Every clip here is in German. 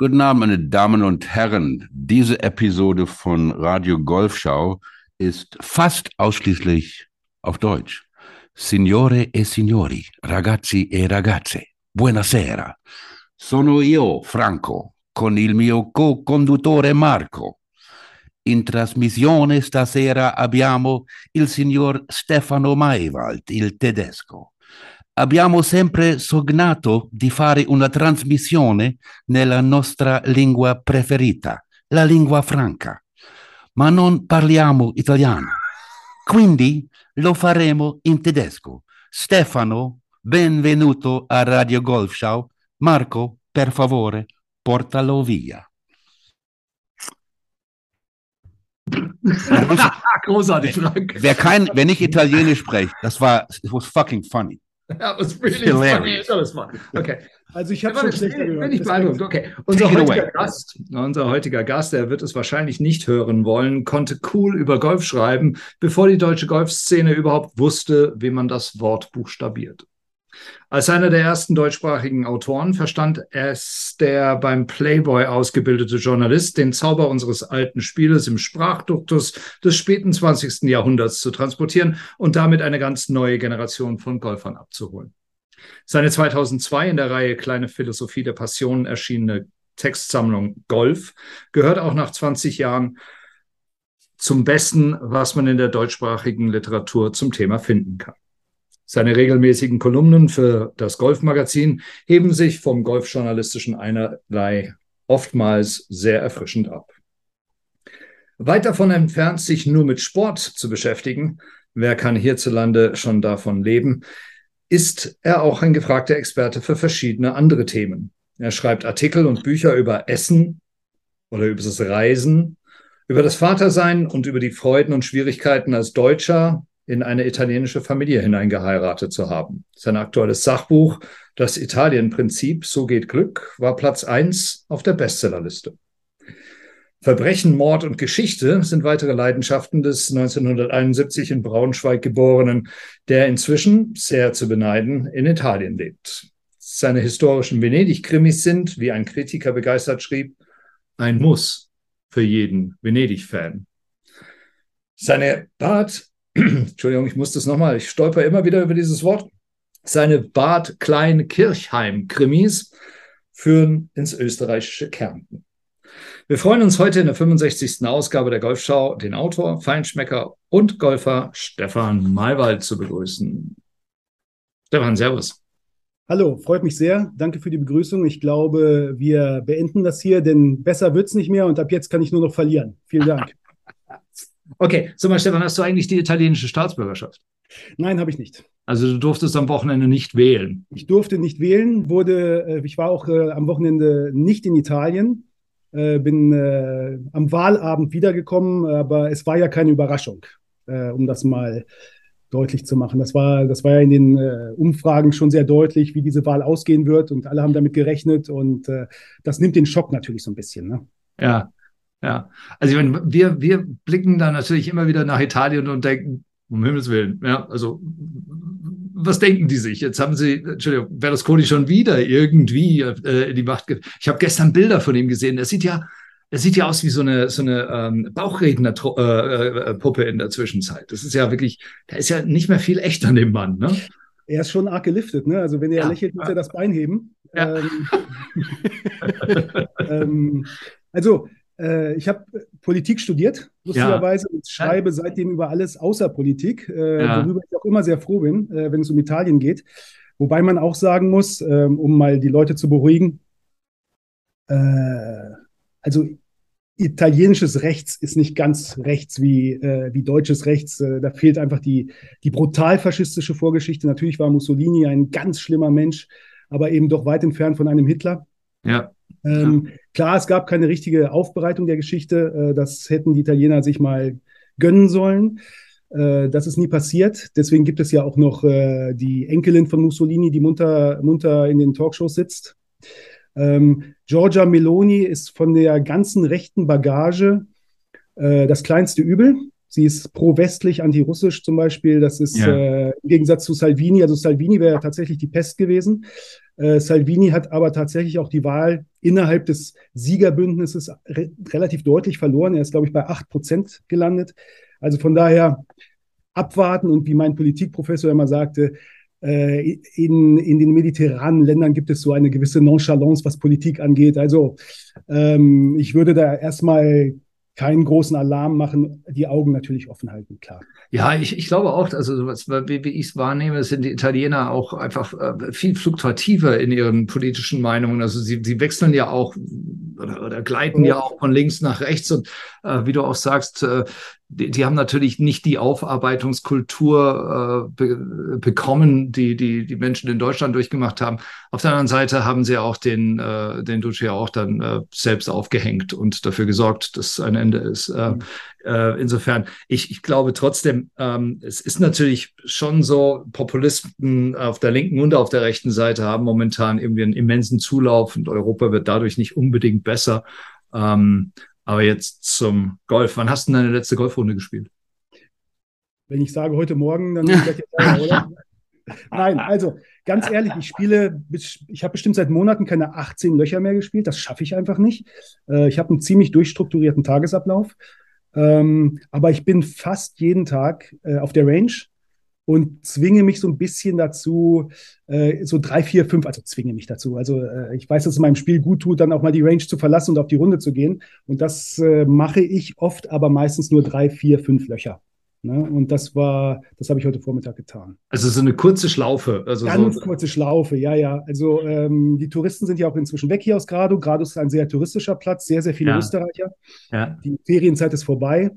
Guten Abend, meine Damen und Herren. Diese Episode von Radio Golfschau ist fast ausschließlich auf Deutsch. Signore e signori, ragazzi e ragazze, buonasera. Sono io, Franco, con il mio co-conduttore Marco. In trasmissione stasera abbiamo il signor Stefano Maewald, il tedesco. Abbiamo sempre sognato di fare una trasmissione nella nostra lingua preferita, la lingua franca, ma non parliamo italiano. Quindi lo faremo in tedesco. Stefano, benvenuto a Radio Golf Show. Marco, per favore, portalo via. Großartig, Frank. Wer, kein, wer nicht Italienisch spricht, das war, it was fucking funny. That was really Hilarious. funny. That was fun. Okay. Also ich habe schon bin schlechter gehört. bin ich beeindruckt. Okay. Unser heutiger. Gast, unser heutiger Gast, der wird es wahrscheinlich nicht hören wollen, konnte cool über Golf schreiben, bevor die deutsche Golfszene überhaupt wusste, wie man das Wort buchstabiert. Als einer der ersten deutschsprachigen Autoren verstand es der beim Playboy ausgebildete Journalist, den Zauber unseres alten Spieles im Sprachduktus des späten 20. Jahrhunderts zu transportieren und damit eine ganz neue Generation von Golfern abzuholen. Seine 2002 in der Reihe Kleine Philosophie der Passionen erschienene Textsammlung Golf gehört auch nach 20 Jahren zum Besten, was man in der deutschsprachigen Literatur zum Thema finden kann. Seine regelmäßigen Kolumnen für das Golfmagazin heben sich vom golfjournalistischen einerlei oftmals sehr erfrischend ab. Weit davon entfernt, sich nur mit Sport zu beschäftigen, wer kann hierzulande schon davon leben, ist er auch ein gefragter Experte für verschiedene andere Themen. Er schreibt Artikel und Bücher über Essen oder über das Reisen, über das Vatersein und über die Freuden und Schwierigkeiten als Deutscher in eine italienische Familie hineingeheiratet zu haben. Sein aktuelles Sachbuch, Das Italienprinzip, So geht Glück, war Platz eins auf der Bestsellerliste. Verbrechen, Mord und Geschichte sind weitere Leidenschaften des 1971 in Braunschweig geborenen, der inzwischen, sehr zu beneiden, in Italien lebt. Seine historischen Venedig-Krimis sind, wie ein Kritiker begeistert schrieb, ein Muss für jeden Venedig-Fan. Seine Bart, Entschuldigung, ich muss das nochmal, ich stolper immer wieder über dieses Wort. Seine Bad Klein Kirchheim Krimis führen ins österreichische Kärnten. Wir freuen uns heute in der 65. Ausgabe der Golfschau, den Autor, Feinschmecker und Golfer Stefan Maywald zu begrüßen. Stefan, Servus. Hallo, freut mich sehr. Danke für die Begrüßung. Ich glaube, wir beenden das hier, denn besser wird's nicht mehr und ab jetzt kann ich nur noch verlieren. Vielen Dank. Okay, sag mal, Stefan, hast du eigentlich die italienische Staatsbürgerschaft? Nein, habe ich nicht. Also du durftest am Wochenende nicht wählen. Ich durfte nicht wählen, wurde, äh, ich war auch äh, am Wochenende nicht in Italien, äh, bin äh, am Wahlabend wiedergekommen, aber es war ja keine Überraschung, äh, um das mal deutlich zu machen. Das war, das war ja in den äh, Umfragen schon sehr deutlich, wie diese Wahl ausgehen wird und alle haben damit gerechnet und das nimmt den Schock natürlich so ein bisschen. Ne? Ja, ja. Also ich meine, wir, wir blicken da natürlich immer wieder nach Italien und denken, um Himmels Willen, ja, also was denken die sich? Jetzt haben sie, Entschuldigung, Berlusconi schon wieder irgendwie äh, in die Macht. Ge ich habe gestern Bilder von ihm gesehen. Er sieht ja, er sieht ja aus wie so eine so eine ähm, Bauchredner-Puppe in der Zwischenzeit. Das ist ja wirklich, da ist ja nicht mehr viel echt an dem Mann, ne? Er ist schon arg geliftet, ne? Also wenn er Ja. lächelt, muss er das Bein heben. Ja. Ähm, ähm, also äh, ich habe Politik studiert, lustigerweise, und schreibe seitdem über alles außer Politik, äh, Ja. worüber ich auch immer sehr froh bin, äh, wenn es um Italien geht. Wobei man auch sagen muss, ähm, um mal die Leute zu beruhigen, äh, also italienisches Rechts ist nicht ganz rechts wie, äh, wie deutsches Rechts. Äh, da fehlt einfach die, die brutal faschistische Vorgeschichte. Natürlich war Mussolini ein ganz schlimmer Mensch, aber eben doch weit entfernt von einem Hitler. Ja. Ähm, klar, es gab keine richtige Aufbereitung der Geschichte. Äh, das hätten die Italiener sich mal gönnen sollen. Äh, das ist nie passiert. Deswegen gibt es ja auch noch äh, die Enkelin von Mussolini, die munter, munter in den Talkshows sitzt. Ähm, Giorgia Meloni ist von der ganzen rechten Bagage das kleinste Übel. Sie ist pro-westlich, anti-russisch zum Beispiel. Das ist Ja. äh, im Gegensatz zu Salvini. Also Salvini wäre tatsächlich die Pest gewesen. Äh, Salvini hat aber tatsächlich auch die Wahl innerhalb des Siegerbündnisses re relativ deutlich verloren. Er ist, glaube ich, bei 8 Prozent gelandet. Also von daher abwarten und wie mein Politikprofessor immer sagte, äh, in, in den mediterranen Ländern gibt es so eine gewisse Nonchalance, was Politik angeht. Also ähm, ich würde da erstmal keinen großen Alarm machen, die Augen natürlich offen halten, klar. Ja, ich, ich glaube auch, also was, wie, ich es wahrnehme, sind die Italiener auch einfach äh, viel fluktuativer in ihren politischen Meinungen. Also sie, sie wechseln ja auch oder, oder gleiten ja. auch von links nach rechts und äh, wie du auch sagst, äh, die, die haben natürlich nicht die Aufarbeitungskultur äh, be bekommen, die, die die Menschen in Deutschland durchgemacht haben. Auf der anderen Seite haben sie auch den, äh, den Duce ja auch dann äh, selbst aufgehängt und dafür gesorgt, dass ein Ende ist. Äh, mhm. Äh, insofern, ich, ich glaube trotzdem, ähm, es ist natürlich schon so, Populisten auf der linken und auf der rechten Seite haben momentan irgendwie einen immensen Zulauf und Europa wird dadurch nicht unbedingt besser. Ähm, aber jetzt zum Golf. Wann hast du deine letzte Golfrunde gespielt? Wenn ich sage heute Morgen, dann seid ihr sauer, oder? Nein, also ganz ehrlich, ich spiele, ich habe bestimmt seit Monaten keine 18 Löcher mehr gespielt. Das schaffe ich einfach nicht. Äh, ich habe einen ziemlich durchstrukturierten Tagesablauf. Ähm, aber ich bin fast jeden Tag äh, auf der Range und zwinge mich so ein bisschen dazu, äh, so drei, vier, fünf, also zwinge mich dazu. Also äh, ich weiß, dass es meinem Spiel gut tut, dann auch mal die Range zu verlassen und auf die Runde zu gehen. Und das äh, mache ich oft, aber meistens nur drei, vier, fünf Löcher. Ne? Und das war, das habe ich heute Vormittag getan. Also so eine kurze Schlaufe. Also Ganz so kurze Schlaufe, ja, ja. Also ähm, die Touristen sind ja auch inzwischen weg hier aus Grado. Grado ist ein sehr touristischer Platz, sehr, sehr viele Ja. Österreicher. ja. Die Ferienzeit ist vorbei.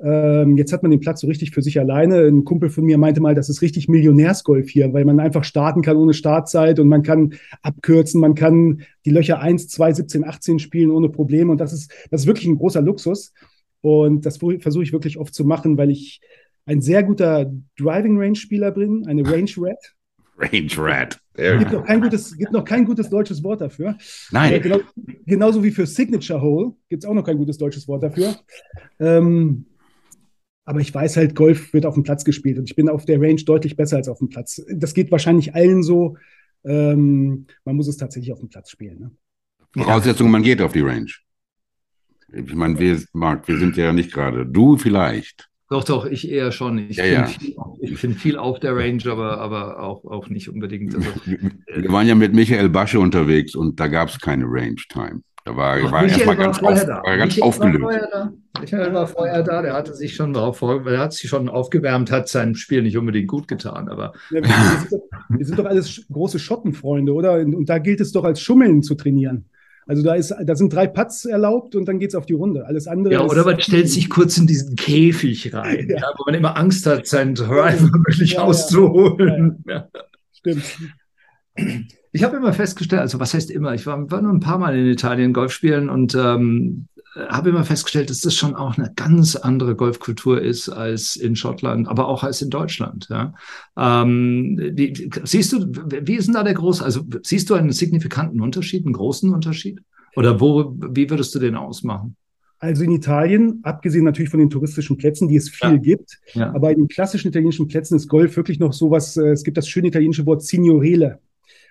Ähm, jetzt hat man den Platz so richtig für sich alleine. Ein Kumpel von mir meinte mal, das ist richtig Millionärsgolf hier, weil man einfach starten kann ohne Startzeit und man kann abkürzen, man kann die Löcher 1, 2, 17, 18 spielen ohne Probleme. Und das ist, das ist wirklich ein großer Luxus. Und das versuche ich wirklich oft zu machen, weil ich ein sehr guter Driving Range Spieler bin, eine Range Rat. Range Rat. Es gibt noch kein gutes, gibt noch kein gutes deutsches Wort dafür. Äh, Nein, genau, genauso wie für Signature Hole gibt es auch noch kein gutes deutsches Wort dafür. Ähm, aber ich weiß halt, Golf wird auf dem Platz gespielt und ich bin auf der Range deutlich besser als auf dem Platz. Das geht wahrscheinlich allen so. Ähm, man muss es tatsächlich auf dem Platz spielen. Ne? Voraussetzung, man geht auf die Range. Ich meine, wir, Marc, wir sind ja nicht gerade. Du vielleicht. Doch, doch, ich eher schon. Ich Ja, finde ja. viel, ich find viel auf der Range, aber, aber auch, auch nicht unbedingt. Also, Wir waren ja mit Michael Basche unterwegs und da gab es keine Range Time. Da war, war Michael erstmal ganz, vorher auf, da. war ganz Michael aufgelöst. War vorher da. Michael war vorher da, der hatte sich schon drauf, vor- der hat sich schon aufgewärmt, hat sein Spiel nicht unbedingt gut getan, aber Ja, wir, sind doch, wir sind doch alles große Schottenfreunde, oder? Und da gilt es doch als Schummeln zu trainieren. Also da, ist, da sind drei Putts erlaubt und dann geht es auf die Runde. Alles andere ja, oder man stellt sich kurz in diesen Käfig rein, Ja. ja. wo man immer Angst hat, seinen Driver wirklich Ja, auszuholen. Ja. Stimmt. Ich habe immer festgestellt, also was heißt immer, ich war, war nur ein paar Mal in Italien Golf spielen und ähm, habe immer festgestellt, dass das schon auch eine ganz andere Golfkultur ist als in Schottland, aber auch als in Deutschland. Ja. Ähm, die, siehst du, wie ist denn da der große, also siehst du einen signifikanten Unterschied, einen großen Unterschied? Oder wo, wie würdest du den ausmachen? Also in Italien, abgesehen natürlich von den touristischen Plätzen, die es viel Ja. gibt, Ja. aber in den klassischen italienischen Plätzen ist Golf wirklich noch sowas, äh, es gibt das schöne italienische Wort Signorele.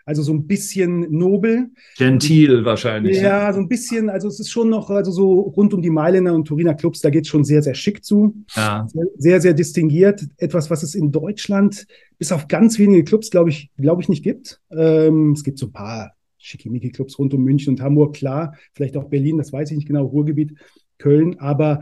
Also so ein bisschen nobel. Gentil wahrscheinlich. Ja, so ein bisschen, also es ist schon noch, also so rund um die Mailänder und Turiner Clubs, da geht es schon sehr, sehr schick zu. Ja. Sehr, sehr distinguiert. Etwas, was es in Deutschland bis auf ganz wenige Clubs, glaube ich, glaube ich, nicht gibt. Ähm, es gibt so ein paar Schickimicki-Clubs rund um München und Hamburg, klar. Vielleicht auch Berlin, das weiß ich nicht genau, Ruhrgebiet, Köln. Aber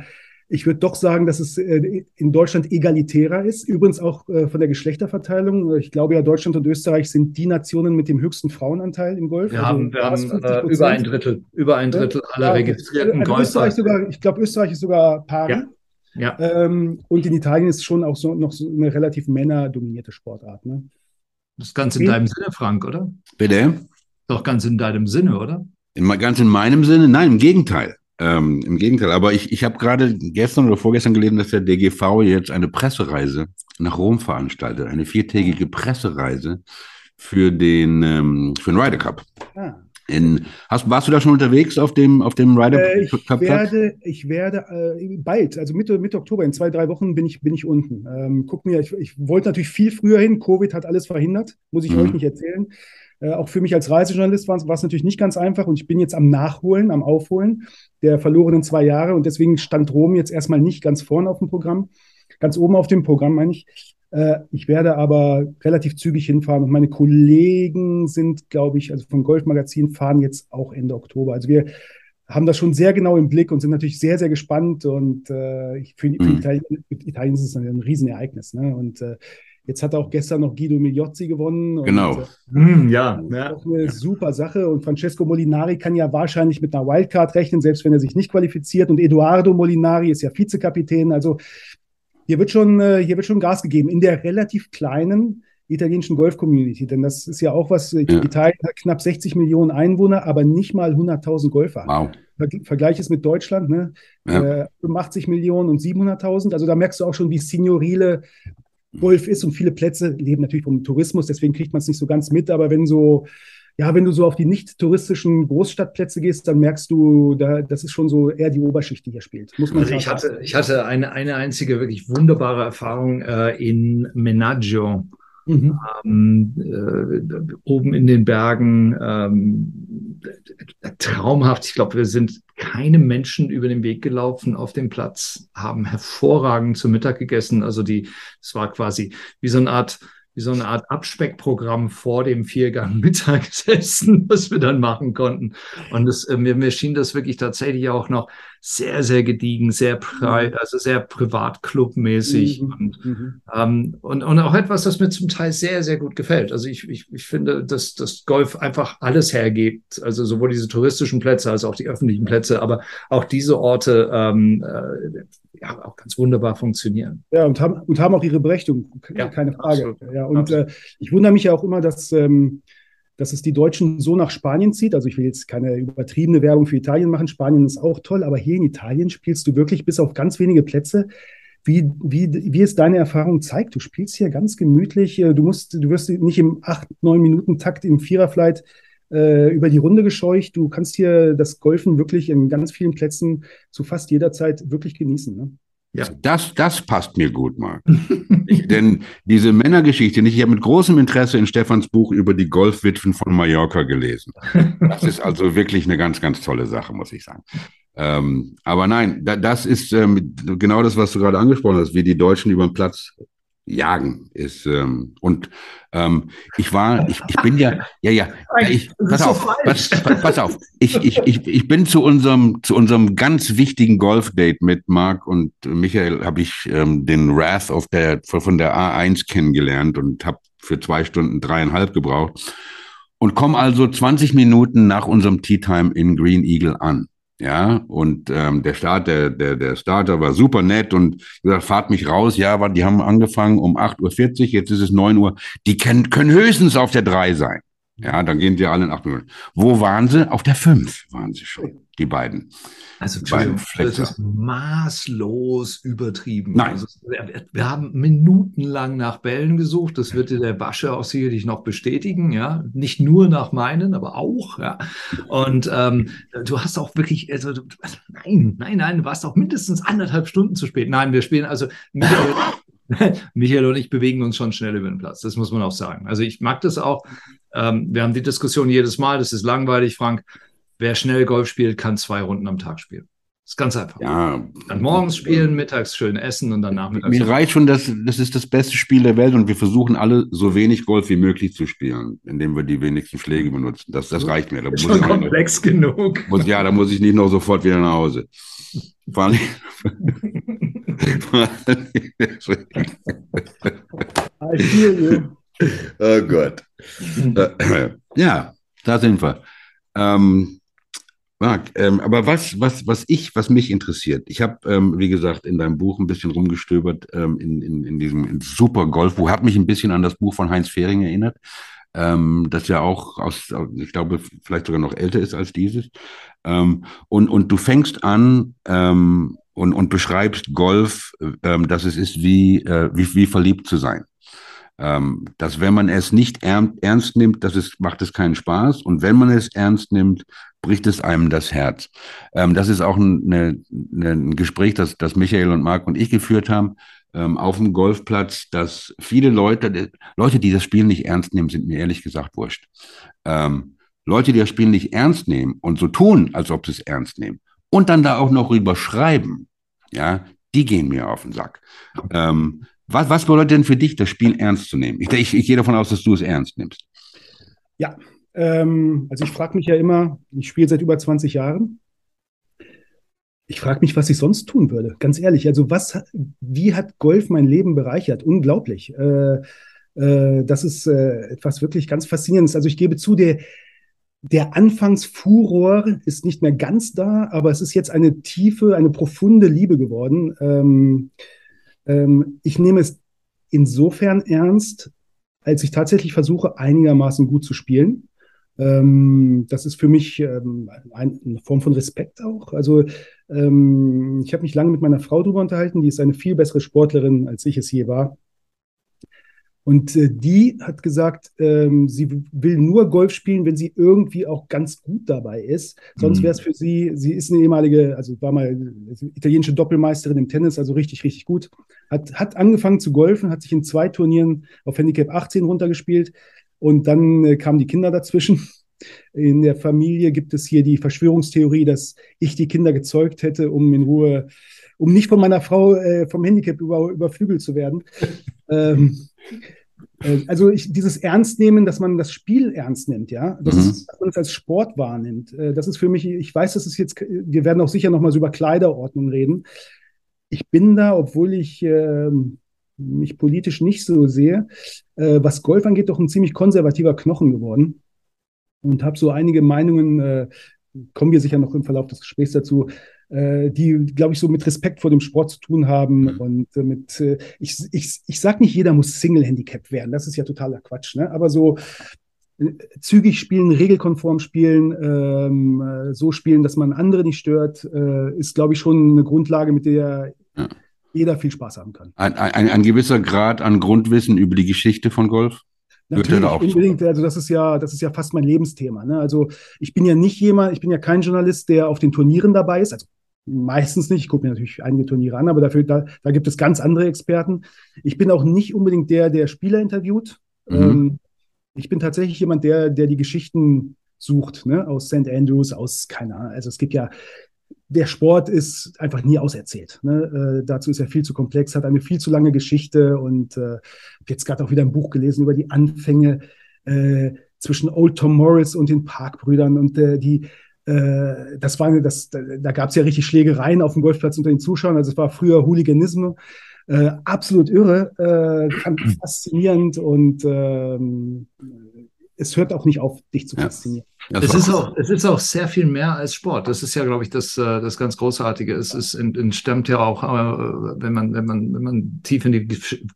ich würde doch sagen, dass es äh, in Deutschland egalitärer ist. Übrigens auch äh, von der Geschlechterverteilung. Ich glaube ja, Deutschland und Österreich sind die Nationen mit dem höchsten Frauenanteil im Golf. Wir Also haben, wir haben 50 äh, über ein Drittel, über ein Drittel aller Ja, registrierten also Österreich Golfer. sogar, ich glaube, Österreich ist sogar Pari. Ja. Ähm, und in Italien ist es schon auch so noch so eine relativ männerdominierte Sportart. Ne? Das ist ganz in deinem Sinne, Frank, oder? Bitte? Doch ganz in deinem Sinne, oder? In, ganz in meinem Sinne? Nein, im Gegenteil. Ähm, Im Gegenteil. Aber ich, ich habe gerade gestern oder vorgestern gelesen, dass der DGV jetzt eine Pressereise nach Rom veranstaltet. Eine viertägige Pressereise für den, ähm, für den Ryder Cup. Ah, In, hast, warst du da schon unterwegs auf dem, auf dem Ryder äh, ich Cup werde, Ich werde äh, bald, also Mitte, Mitte Oktober, in zwei, drei Wochen bin ich, bin ich unten. Ähm, guck mir, ich, ich wollte natürlich viel früher hin. Covid hat alles verhindert, muss ich mhm. euch nicht erzählen. Äh, auch für mich als Reisejournalist war es natürlich nicht ganz einfach und ich bin jetzt am Nachholen, am Aufholen der verlorenen zwei Jahre und deswegen stand Rom jetzt erstmal nicht ganz vorne auf dem Programm, ganz oben auf dem Programm, meine ich. Äh, ich werde aber relativ zügig hinfahren und meine Kollegen sind, glaube ich, also vom Golfmagazin fahren jetzt auch Ende Oktober. Also wir haben das schon sehr genau im Blick und sind natürlich sehr, sehr gespannt und äh, für, für mhm. Italien, Italien, ist es ein Riesenereignis. Ne? Und äh, Jetzt hat auch gestern noch Guido Migliozzi gewonnen. Genau. Und, äh, hm, ja. ja. Auch eine ja. super Sache. Und Francesco Molinari kann ja wahrscheinlich mit einer Wildcard rechnen, selbst wenn er sich nicht qualifiziert. Und Eduardo Molinari ist ja Vizekapitän. Also hier wird schon, äh, hier wird schon Gas gegeben in der relativ kleinen italienischen Golf-Community. Denn das ist ja auch was, ja. Italien hat knapp 60 Millionen Einwohner, aber nicht mal 100.000 Golfer. Wow. Vergleich es mit Deutschland, ne? Ja. Äh, 85 Millionen und 700.000. Also da merkst du auch schon, wie Signorile Golf ist und viele Plätze leben natürlich vom Tourismus, deswegen kriegt man es nicht so ganz mit. Aber wenn so ja, wenn du so auf die nicht touristischen Großstadtplätze gehst, dann merkst du, da, das ist schon so eher die Oberschicht, die hier spielt. Muss man also ich hatte, ich hatte eine, eine einzige wirklich wunderbare Erfahrung äh, in Menaggio. Mhm. Ähm, äh, oben in den Bergen, ähm, traumhaft. Ich glaube, wir sind keine Menschen über den Weg gelaufen auf dem Platz, haben hervorragend zu Mittag gegessen. Also die, es war quasi wie so eine Art wie so eine Art Abspeckprogramm vor dem Viergang Mittagessen, was wir dann machen konnten. Und das, äh, mir, mir schien das wirklich tatsächlich auch noch sehr, sehr gediegen, sehr, pri mhm. also sehr privatclubmäßig mhm. und, mhm. Ähm, und, und auch etwas, das mir zum Teil sehr, sehr gut gefällt. Also ich, ich, ich finde, dass das Golf einfach alles hergibt, also sowohl diese touristischen Plätze als auch die öffentlichen Plätze, aber auch diese Orte ähm, äh, ja, auch ganz wunderbar funktionieren. Ja, und haben, und haben auch ihre Berechtigung, ja, keine Frage. Absolut. Ja, und äh, ich wundere mich ja auch immer, dass, ähm, dass es die Deutschen so nach Spanien zieht. Also ich will jetzt keine übertriebene Werbung für Italien machen. Spanien ist auch toll, aber hier in Italien spielst du wirklich bis auf ganz wenige Plätze. Wie, wie, wie es deine Erfahrung zeigt, du spielst hier ganz gemütlich. Äh, du musst, du wirst nicht im 8, 9 Minuten Takt im Viererflight äh, über die Runde gescheucht. Du kannst hier das Golfen wirklich in ganz vielen Plätzen zu fast jeder Zeit wirklich genießen. Ne? Ja. Das, das passt mir gut, Marc. denn diese Männergeschichte, ich habe mit großem Interesse in Stefans Buch über die Golfwitwen von Mallorca gelesen. Das ist also wirklich eine ganz, ganz tolle Sache, muss ich sagen. Ähm, aber nein, da, das ist ähm, genau das, was du gerade angesprochen hast, wie die Deutschen über den Platz jagen ist ähm, und ähm, ich war ich, ich bin ja ja ja ich, pass auf pass, pass, auf ich, ich, ich, ich bin zu unserem zu unserem ganz wichtigen Golfdate mit Marc und Michael habe ich ähm, den Wrath auf der von der A1 kennengelernt und habe für zwei Stunden dreieinhalb gebraucht und komme also 20 Minuten nach unserem Tea Time in Green Eagle an ja, und ähm, der Start, der, der, der Starter war super nett und gesagt, fahrt mich raus. Ja, die haben angefangen um 8.40 Uhr, jetzt ist es 9 Uhr. Die können, können höchstens auf der 3 sein. Ja, dann gehen sie alle in 8 Minuten. Wo waren sie? Auf der 5 waren sie schon die beiden. Also das ist maßlos übertrieben. Nein. Also, wir haben minutenlang nach Bällen gesucht. Das wird dir der Basche auch sicherlich noch bestätigen. Ja, nicht nur nach meinen, aber auch. Ja. Und ähm, du hast auch wirklich, also, also nein, nein, nein, du warst auch mindestens anderthalb Stunden zu spät. Nein, wir spielen also. Michael, Michael und ich bewegen uns schon schnell über den Platz. Das muss man auch sagen. Also ich mag das auch. Ähm, wir haben die Diskussion jedes Mal. Das ist langweilig, Frank. Wer schnell Golf spielt, kann zwei Runden am Tag spielen. Das ist ganz einfach. Ja. Dann morgens spielen, mittags schön essen und dann nachmittags. Mir reicht schon, dass das ist das beste Spiel der Welt und wir versuchen alle so wenig Golf wie möglich zu spielen, indem wir die wenigsten Schläge benutzen. Das, das reicht mir. Da muss schon komplex noch, genug. Muss, ja, da muss ich nicht noch sofort wieder nach Hause. Vor allem, oh Gott. Ja, da sind wir. Ähm, Marc, ähm, aber was, was, was ich, was mich interessiert, ich habe, ähm, wie gesagt, in deinem Buch ein bisschen rumgestöbert ähm, in, in, in diesem in Super Golfbuch, hat mich ein bisschen an das Buch von Heinz Fehring erinnert, ähm, das ja auch aus, ich glaube, vielleicht sogar noch älter ist als dieses. Ähm, und, und du fängst an ähm, und, und beschreibst Golf, ähm, dass es ist wie, äh, wie, wie verliebt zu sein. Ähm, dass wenn man es nicht ernst nimmt, das ist, macht es keinen Spaß. Und wenn man es ernst nimmt, bricht es einem das Herz. Ähm, das ist auch ein, eine, ein Gespräch, das, das Michael und Marc und ich geführt haben ähm, auf dem Golfplatz, dass viele Leute, Leute, die das Spiel nicht ernst nehmen, sind mir ehrlich gesagt wurscht. Ähm, Leute, die das Spiel nicht ernst nehmen und so tun, als ob sie es ernst nehmen und dann da auch noch rüber schreiben, ja, die gehen mir auf den Sack. Ähm, was, was bedeutet denn für dich, das Spiel ernst zu nehmen? Ich, ich, ich gehe davon aus, dass du es ernst nimmst. Ja, ähm, also ich frage mich ja immer, ich spiele seit über 20 Jahren. Ich frage mich, was ich sonst tun würde. Ganz ehrlich, also was, wie hat Golf mein Leben bereichert? Unglaublich. Äh, äh, das ist äh, etwas wirklich ganz Faszinierendes. Also ich gebe zu, der, der Anfangsfuror ist nicht mehr ganz da, aber es ist jetzt eine tiefe, eine profunde Liebe geworden. Ähm, ähm, ich nehme es insofern ernst, als ich tatsächlich versuche, einigermaßen gut zu spielen. Ähm, das ist für mich ähm, ein, eine Form von Respekt auch. Also ähm, ich habe mich lange mit meiner Frau darüber unterhalten, die ist eine viel bessere Sportlerin, als ich es je war. Und äh, die hat gesagt, sie will nur Golf spielen, wenn sie irgendwie auch ganz gut dabei ist. Sonst mhm. wäre es für sie, sie ist eine ehemalige, also war mal italienische Doppelmeisterin im Tennis, also richtig, richtig gut. Hat, hat angefangen zu golfen, hat sich in zwei Turnieren auf Handicap 18 runtergespielt und dann äh, kamen die Kinder dazwischen. In der Familie gibt es hier die Verschwörungstheorie, dass ich die Kinder gezeugt hätte, um in Ruhe, um nicht von meiner Frau äh, vom Handicap über, überflügelt zu werden. ähm, äh, also ich, dieses Ernstnehmen, dass man das Spiel ernst nimmt, ja, das mhm. ist, dass man es als Sport wahrnimmt. Äh, das ist für mich, ich weiß, das ist jetzt, wir werden auch sicher noch mal so über Kleiderordnung reden. Ich bin da, obwohl ich äh, mich politisch nicht so sehe, äh, was Golf angeht, doch ein ziemlich konservativer Knochen geworden und habe so einige Meinungen, äh, kommen wir sicher noch im Verlauf des Gesprächs dazu, äh, die, glaube ich, so mit Respekt vor dem Sport zu tun haben. Mhm. Und äh, mit, äh, ich, ich, ich sage nicht, jeder muss Single-Handicap werden, das ist ja totaler Quatsch, ne? aber so äh, zügig spielen, regelkonform spielen, ähm, äh, so spielen, dass man andere nicht stört, ist, glaube ich, schon eine Grundlage, mit der ja. Jeder viel Spaß haben kann. Ein, ein, ein gewisser Grad an Grundwissen über die Geschichte von Golf? Natürlich, unbedingt. Also das ist ja, das ist ja fast mein Lebensthema. Ne? Also ich bin ja nicht jemand, ich bin ja kein Journalist, der auf den Turnieren dabei ist. Also meistens nicht. Ich gucke mir natürlich einige Turniere an, aber dafür, da, da gibt es ganz andere Experten. Ich bin auch nicht unbedingt der, der Spieler interviewt. Mhm. Ähm, ich bin tatsächlich jemand, der, der die Geschichten sucht, ne? aus St. Andrews, aus, keine Ahnung. Also es gibt ja, der Sport ist einfach nie auserzählt. Ne? Äh, dazu ist er viel zu komplex, hat eine viel zu lange Geschichte und äh, habe jetzt gerade auch wieder ein Buch gelesen über die Anfänge äh, zwischen Old Tom Morris und den Parkbrüdern und äh, die äh, das war, das, da gab es ja richtig Schlägereien auf dem Golfplatz unter den Zuschauern. Also es war früher Hooliganismus. Äh, absolut irre, äh, faszinierend und ähm, es hört auch nicht auf, dich zu faszinieren. Ja, es, ist auch, es ist auch sehr viel mehr als Sport. Das ist ja, glaube ich, das, äh, das ganz Großartige. Es ist, entstammt ja auch, äh, wenn man, wenn man, wenn man tief in die,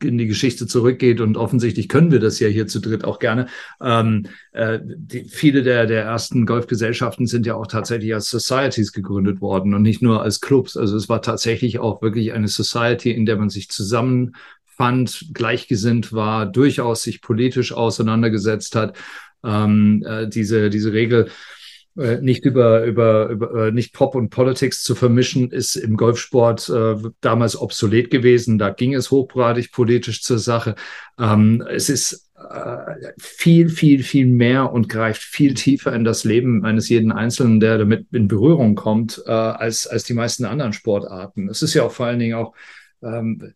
in die Geschichte zurückgeht und offensichtlich können wir das ja hier zu dritt auch gerne. Ähm, äh, die, viele der, der ersten Golfgesellschaften sind ja auch tatsächlich als Societies gegründet worden und nicht nur als Clubs. Also es war tatsächlich auch wirklich eine Society, in der man sich zusammen fand, gleichgesinnt war, durchaus sich politisch auseinandergesetzt hat ähm, äh, diese, diese Regel äh, nicht über, über, über äh, nicht Pop und Politics zu vermischen, ist im Golfsport äh, damals obsolet gewesen. Da ging es hochgradig politisch zur Sache. Ähm, es ist äh, viel, viel, viel mehr und greift viel tiefer in das Leben eines jeden Einzelnen, der damit in Berührung kommt, äh, als, als die meisten anderen Sportarten. Es ist ja auch vor allen Dingen auch ähm,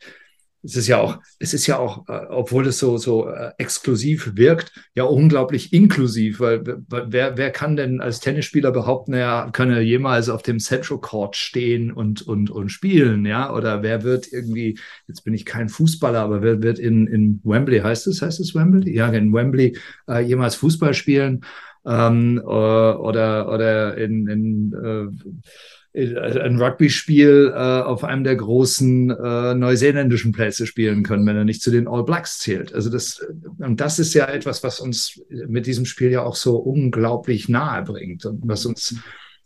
es ist ja auch, es ist ja auch, äh, obwohl es so, so äh, exklusiv wirkt, ja unglaublich inklusiv, weil, wer, wer kann denn als Tennisspieler behaupten, er könne jemals auf dem Central Court stehen und, und, und spielen, ja? Oder wer wird irgendwie, jetzt bin ich kein Fußballer, aber wer wird in, in Wembley, heißt es, heißt es Wembley? Ja, in Wembley äh, jemals Fußball spielen? Ähm, äh, oder, oder in, in äh, ein Rugby-Spiel äh, auf einem der großen äh, neuseeländischen Plätze spielen können, wenn er nicht zu den All Blacks zählt. Also das, und das ist ja etwas, was uns mit diesem Spiel ja auch so unglaublich nahe bringt und was uns,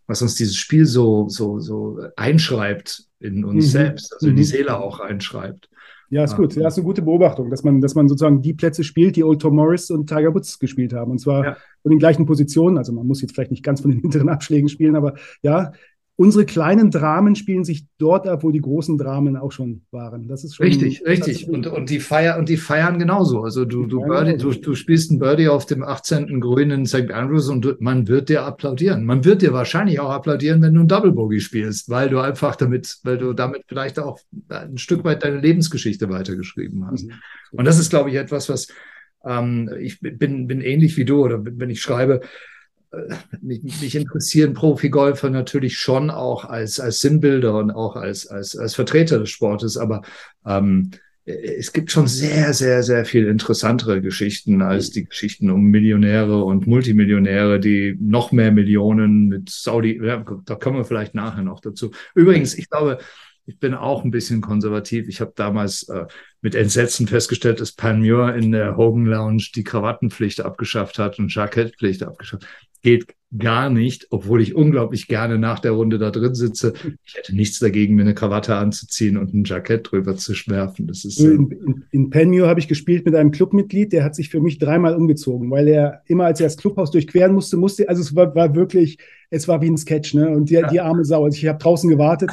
was uns dieses Spiel so, so, so einschreibt in uns mhm. selbst, also in die mhm. Seele auch einschreibt. Ja, ist gut. Ja, ist eine gute Beobachtung, dass man, dass man sozusagen die Plätze spielt, die Old Tom Morris und Tiger Woods gespielt haben. Und zwar ja. von den gleichen Positionen. Also man muss jetzt vielleicht nicht ganz von den hinteren Abschlägen spielen, aber ja, unsere kleinen Dramen spielen sich dort ab, wo die großen Dramen auch schon waren. Das ist schon richtig, richtig. Und, und die feiern und die feiern genauso. Also du, du, Birdie, du, du spielst ein Birdie auf dem 18. Grün in St. Andrews und man wird dir applaudieren. Man wird dir wahrscheinlich auch applaudieren, wenn du ein Double Bogey spielst, weil du einfach damit, weil du damit vielleicht auch ein Stück weit deine Lebensgeschichte weitergeschrieben hast. Mhm. Und das ist, glaube ich, etwas, was ähm, ich bin, bin ähnlich wie du oder wenn ich schreibe, mich, mich interessieren Profigolfer natürlich schon auch als, als Sinnbilder und auch als, als, als Vertreter des Sportes, aber ähm, es gibt schon sehr, sehr, sehr viel interessantere Geschichten als die Geschichten um Millionäre und Multimillionäre, die noch mehr Millionen mit Saudi, ja, da kommen wir vielleicht nachher noch dazu. Übrigens, ich glaube, ich bin auch ein bisschen konservativ. Ich habe damals äh, mit Entsetzen festgestellt, dass Pan Muir in der Hogan Lounge die Krawattenpflicht abgeschafft hat und Jackettpflicht abgeschafft geht gar nicht, obwohl ich unglaublich gerne nach der Runde da drin sitze. Ich hätte nichts dagegen, mir eine Krawatte anzuziehen und ein Jackett drüber zu schwerfen. Das ist, in, in, in Penmure habe ich gespielt mit einem Clubmitglied, der hat sich für mich dreimal umgezogen, weil er immer, als er das Clubhaus durchqueren musste, musste, also es war, war wirklich, es war wie ein Sketch, ne? Und die, die arme Sau. Also ich habe draußen gewartet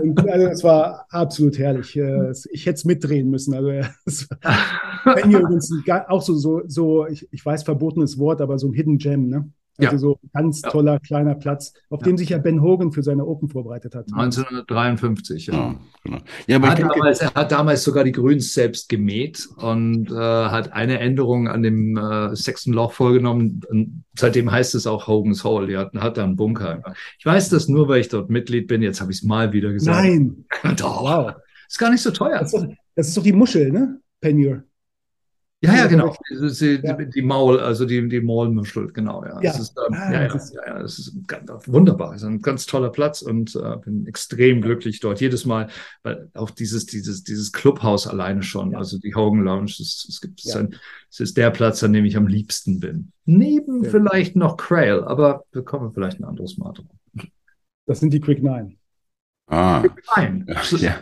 und also es war absolut herrlich. Äh, ich hätte es mitdrehen müssen. Also es war, Penmure übrigens auch so, so, so ich, ich weiß, verbotenes Wort, aber so ein Hidden Gem, ne? Also ja. so ein ganz toller kleiner Platz, auf ja. dem sich ja Ben Hogan für seine Open vorbereitet hat. 1953, ja. genau. ja aber hat damals, er hat damals sogar die Grüns selbst gemäht und äh, hat eine Änderung an dem äh, sechsten Loch vorgenommen. Und seitdem heißt es auch Hogan's Hall. Die hat, hat da einen Bunker. Ich weiß das nur, weil ich dort Mitglied bin. Jetzt habe ich es mal wieder gesagt. Nein. Doch. Wow. Ist gar nicht so teuer. Das ist doch, das ist doch die Muschel, ne? Penure. Ja, ja, genau. Die, ja. die, Maul, also die, die Maulmuschel, genau. Ja, ja. Das ist, ähm, ah, ja, ja, ja, das ist ganz, wunderbar. Es ist ein ganz toller Platz und äh, bin extrem glücklich dort. Jedes Mal, weil auch dieses, dieses, dieses Clubhaus alleine schon, also die Hogan Lounge, es, es gibt es, ein, es ist der Platz, an dem ich am liebsten bin. Neben vielleicht noch Crail, aber wir kommen vielleicht ein anderes Mal drauf. Das sind die Quick Nine. Ah. Nein. Ja.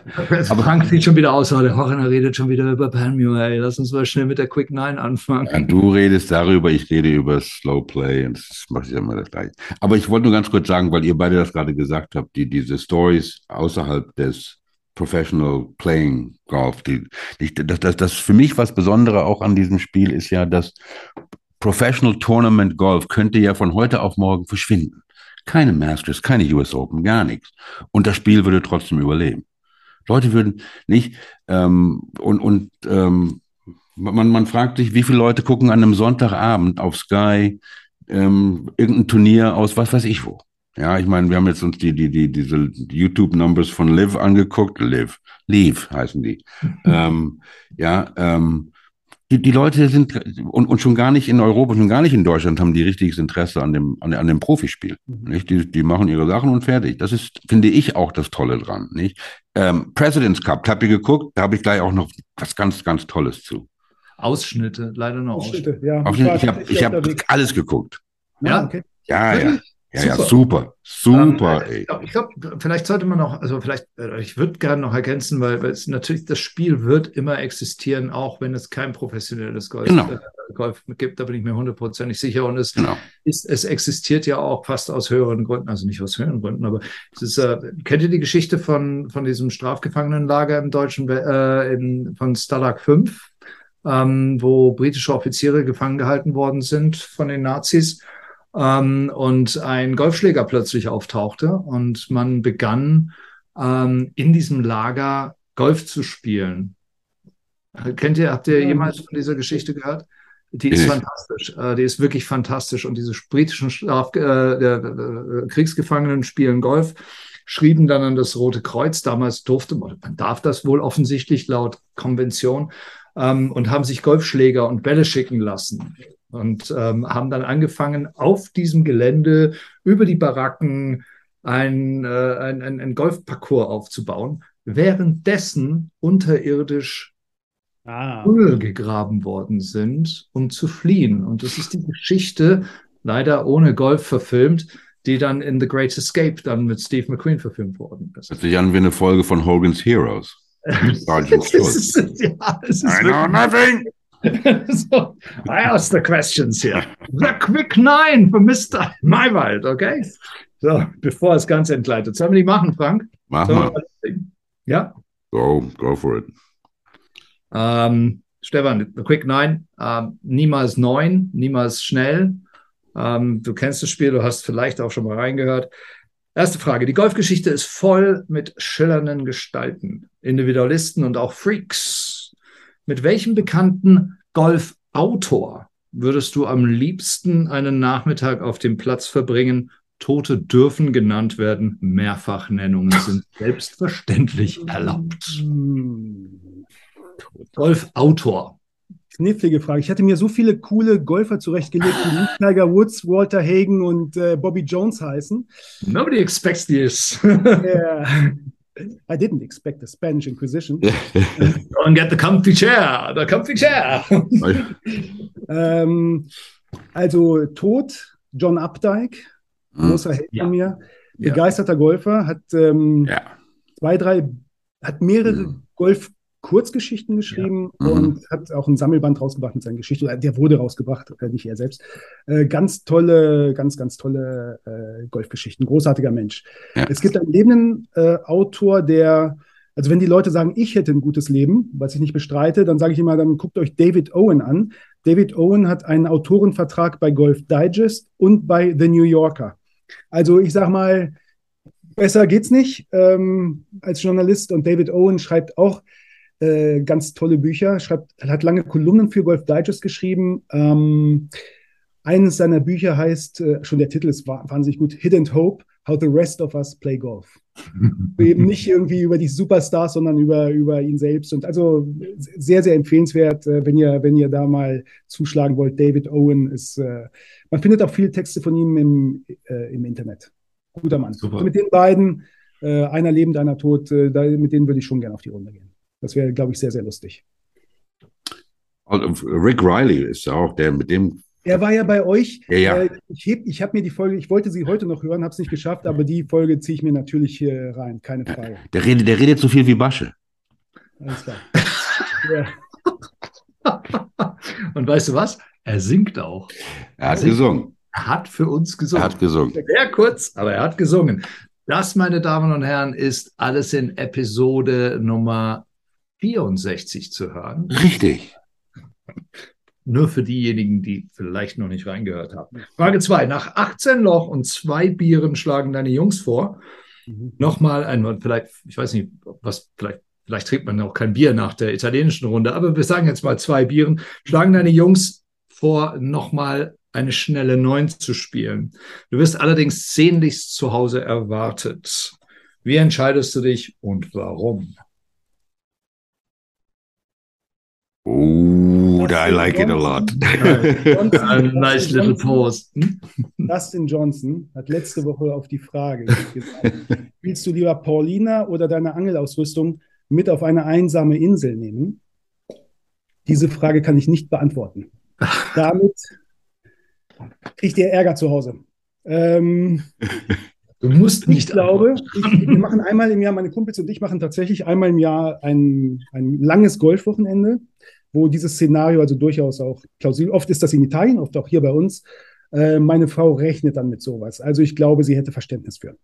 Aber Frank sieht schon wieder aus, oh, der Horner redet schon wieder über Palmio. Ey, lass uns mal schnell mit der Quick Nine anfangen. Ja, du redest darüber, ich rede über Slow Play und das mache ich immer das gleiche. Aber ich wollte nur ganz kurz sagen, weil ihr beide das gerade gesagt habt, die, diese Stories außerhalb des Professional Playing Golf, die, die, das, das, das für mich was Besondere auch an diesem Spiel ist ja, dass Professional Tournament Golf könnte ja von heute auf morgen verschwinden. Keine Masters, keine US Open, gar nichts. Und das Spiel würde trotzdem überleben. Leute würden nicht, ähm, und, und ähm, man, man fragt sich, wie viele Leute gucken an einem Sonntagabend auf Sky ähm, irgendein Turnier aus was weiß ich wo. Ja, ich meine, wir haben jetzt uns die, die, die, diese YouTube-Numbers von Liv angeguckt. Liv, Leave heißen die. ähm, ja, ähm, die, die Leute sind und, und schon gar nicht in Europa, schon gar nicht in Deutschland haben die richtiges Interesse an dem, an, an dem Profispiel. Mhm. Nicht? Die, die machen ihre Sachen und fertig. Das ist, finde ich, auch das Tolle dran. Nicht? Ähm, President's Cup, habt ihr geguckt? Da habe ich gleich auch noch was ganz, ganz Tolles zu. Ausschnitte, leider noch Ausschnitte. Ja, Ausschnitte. Ich habe ich hab alles geguckt. Ja, okay. Ja, ja. Ja, super. ja, super, super. Ähm, ich glaube, glaub, vielleicht sollte man noch, also vielleicht, äh, ich würde gerne noch ergänzen, weil, weil es natürlich das Spiel wird immer existieren, auch wenn es kein professionelles Golf, genau. äh, Golf gibt, da bin ich mir hundertprozentig sicher. Und es, genau. ist, es existiert ja auch fast aus höheren Gründen, also nicht aus höheren Gründen, aber es ist, äh, kennt ihr die Geschichte von, von diesem Strafgefangenenlager im deutschen, äh, in, von Stalag 5, ähm, wo britische Offiziere gefangen gehalten worden sind von den Nazis? Ähm, und ein Golfschläger plötzlich auftauchte und man begann ähm, in diesem Lager Golf zu spielen. Kennt ihr, habt ihr jemals von dieser Geschichte gehört? Die ist fantastisch. Äh, die ist wirklich fantastisch. Und diese britischen Straf äh, äh, Kriegsgefangenen spielen Golf, schrieben dann an das Rote Kreuz. Damals durfte man, man darf das wohl offensichtlich laut Konvention, ähm, und haben sich Golfschläger und Bälle schicken lassen und ähm, haben dann angefangen, auf diesem Gelände über die Baracken ein, äh, ein, ein, ein Golfparcours aufzubauen, währenddessen unterirdisch ah. Tunnel gegraben worden sind, um zu fliehen. Und das ist die Geschichte, leider ohne Golf verfilmt, die dann in The Great Escape dann mit Steve McQueen verfilmt worden ist. Hört sich an wie eine Folge von Hogan's Heroes. Sergeant Schultz. ja, es ist I know nothing. so, I ask the questions here. The Quick Nine für Mr. Maywald, okay? So, bevor es ganz entgleitet. Sollen wir die machen, Frank? Mach mal. wir das Ding? Ja. Go, go for it. Ähm, Stefan, The Quick Nine, ähm, niemals neun, niemals schnell. Ähm, du kennst das Spiel, du hast vielleicht auch schon mal reingehört. Erste Frage. Die Golfgeschichte ist voll mit schillernden Gestalten, Individualisten und auch Freaks. Mit welchem bekannten Golfautor würdest du am liebsten einen Nachmittag auf dem Platz verbringen? Tote dürfen genannt werden. Mehrfachnennungen sind selbstverständlich erlaubt. Golfautor. Knifflige Frage. Ich hatte mir so viele coole Golfer zurechtgelegt, die Tiger Woods, Walter Hagen und äh, Bobby Jones heißen. Nobody expects this. Yeah. I didn't expect the Spanish Inquisition. Go and get the comfy chair. The comfy chair. Ähm, also tot, John Updike, großer Held Ja. von mir, Ja. begeisterter Golfer, hat ähm, Ja. zwei, drei, hat mehrere Mhm. Golf-Kurzgeschichten geschrieben Ja. Mhm. und hat auch ein Sammelband rausgebracht mit seinen Geschichten. Oder Der wurde rausgebracht, äh, nicht er selbst. Äh, ganz tolle, ganz, ganz tolle äh, Golfgeschichten. Großartiger Mensch. Ja. Es gibt einen lebenden äh, Autor, der, also wenn die Leute sagen, ich hätte ein gutes Leben, was ich nicht bestreite, dann sage ich immer, dann guckt euch David Owen an. David Owen hat einen Autorenvertrag bei Golf Digest und bei The New Yorker. Also ich sag mal, besser geht's nicht ähm, als Journalist. Und David Owen schreibt auch äh, ganz tolle Bücher, schreibt, hat lange Kolumnen für Golf Digest geschrieben. Ähm, eines seiner Bücher heißt, äh, schon der Titel ist wa- wahnsinnig gut, Hidden Hope, How the Rest of Us Play Golf. Eben nicht irgendwie über die Superstars, sondern über, über ihn selbst. Und also sehr, sehr empfehlenswert, äh, wenn ihr, wenn ihr da mal zuschlagen wollt. David Owen ist, äh, man findet auch viele Texte von ihm im, äh, im Internet. Guter Mann. Super. Also mit den beiden, äh, einer lebend, einer tot, da, mit denen würde ich schon gerne auf die Runde gehen. Das wäre, glaube ich, sehr, sehr lustig. Also, Rick Riley ist ja auch der, mit dem. Er war ja bei euch. Ja, ja. Äh, ich heb- ich habe mir die Folge, ich wollte sie heute noch hören, habe es nicht geschafft, aber die Folge ziehe ich mir natürlich hier rein, keine Frage. Der redet, der redet so viel wie Basche. Alles klar. ja. Und weißt du was? Er singt auch. Er hat Also- gesungen. Er hat für uns Er gesungen. hat gesungen. Sehr kurz, aber er hat gesungen. Das, meine Damen und Herren, ist alles in Episode Nummer 64 zu hören. Richtig. Nur für diejenigen, die vielleicht noch nicht reingehört haben. Frage 2. Nach 18 Loch und zwei Bieren schlagen deine Jungs vor. Mhm. Nochmal ein, vielleicht, ich weiß nicht, was, vielleicht, vielleicht trinkt man auch kein Bier nach der italienischen Runde, aber wir sagen jetzt mal zwei Bieren. Schlagen deine Jungs vor, nochmal eine schnelle Neun zu spielen. Du wirst allerdings sehnlichst zu Hause erwartet. Wie entscheidest du dich und warum? Oh, I like it a lot. A nice little pause. Hm? Dustin Johnson hat letzte Woche auf die Frage gesagt, willst du lieber Paulina oder deine Angelausrüstung mit auf eine einsame Insel nehmen? Diese Frage kann ich nicht beantworten. Damit kriegt ihr Ärger zu Hause. Ähm, Du musst ich nicht glaube, antworten. ich, wir machen einmal im Jahr, meine Kumpels und ich machen tatsächlich einmal im Jahr ein, ein langes Golfwochenende, wo dieses Szenario also durchaus auch plausibel, oft ist das in Italien, oft auch hier bei uns. Äh, meine Frau rechnet dann mit sowas. Also ich glaube, sie hätte Verständnis für.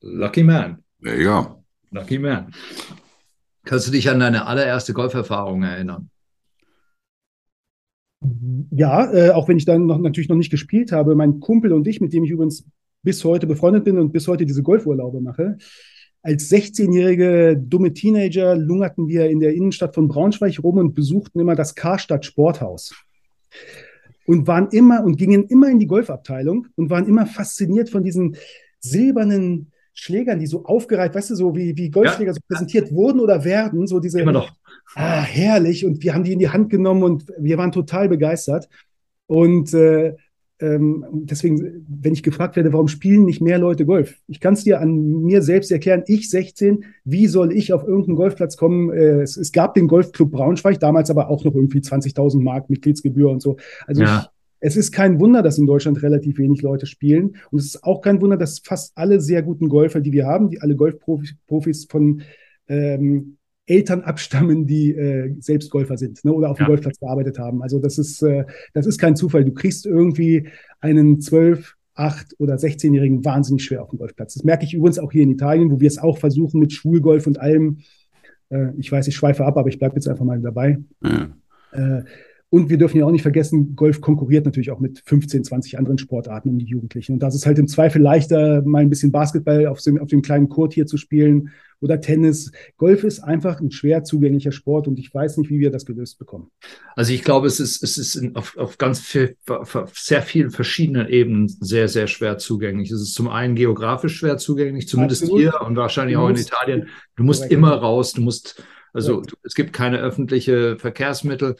Lucky man. Ja, Lucky man. Kannst du dich an deine allererste Golferfahrung erinnern? Ja, äh, auch wenn ich dann noch, natürlich noch nicht gespielt habe, mein Kumpel und ich, mit dem ich übrigens bis heute befreundet bin und bis heute diese Golfurlaube mache, als 16-jährige dumme Teenager lungerten wir in der Innenstadt von Braunschweig rum und besuchten immer das Karstadt Sporthaus. Und waren immer und gingen immer in die Golfabteilung und waren immer fasziniert von diesen silbernen Schlägern, die so aufgereiht, weißt du, so wie, wie Golfschläger so präsentiert wurden oder werden, so diese Immer noch. Ah, herrlich. Und wir haben die in die Hand genommen und wir waren total begeistert. Und äh, ähm, deswegen, wenn ich gefragt werde, warum spielen nicht mehr Leute Golf? Ich kann es dir an mir selbst erklären. Ich 16, wie soll ich auf irgendeinen Golfplatz kommen? Äh, es, es gab den Golfclub Braunschweig, damals aber auch noch irgendwie 20.000 Mark Mitgliedsgebühr und so. Also Ja. es ist kein Wunder, dass in Deutschland relativ wenig Leute spielen. Und es ist auch kein Wunder, dass fast alle sehr guten Golfer, die wir haben, die alle Golfprofis von ähm, Eltern abstammen, die äh, selbst Golfer sind ne, oder auf dem ja. Golfplatz gearbeitet haben. Also das ist, äh, das ist kein Zufall. Du kriegst irgendwie einen 12, 8 oder 16-Jährigen wahnsinnig schwer auf dem Golfplatz. Das merke ich übrigens auch hier in Italien, wo wir es auch versuchen mit Schulgolf und allem. Äh, ich weiß, ich schweife ab, aber ich bleibe jetzt einfach mal dabei. Ja. Äh, und wir dürfen ja auch nicht vergessen, Golf konkurriert natürlich auch mit 15, 20 anderen Sportarten um die Jugendlichen. Und da ist es halt im Zweifel leichter, mal ein bisschen Basketball auf dem, auf dem kleinen Court hier zu spielen oder Tennis. Golf ist einfach ein schwer zugänglicher Sport und ich weiß nicht, wie wir das gelöst bekommen. Also ich glaube, es ist, es ist auf, auf ganz viel, auf sehr vielen verschiedenen Ebenen sehr, sehr schwer zugänglich. Es ist zum einen geografisch schwer zugänglich, zumindest Absolut. hier und wahrscheinlich auch in Italien. Du musst immer raus, du musst, also du, es gibt keine öffentliche Verkehrsmittel.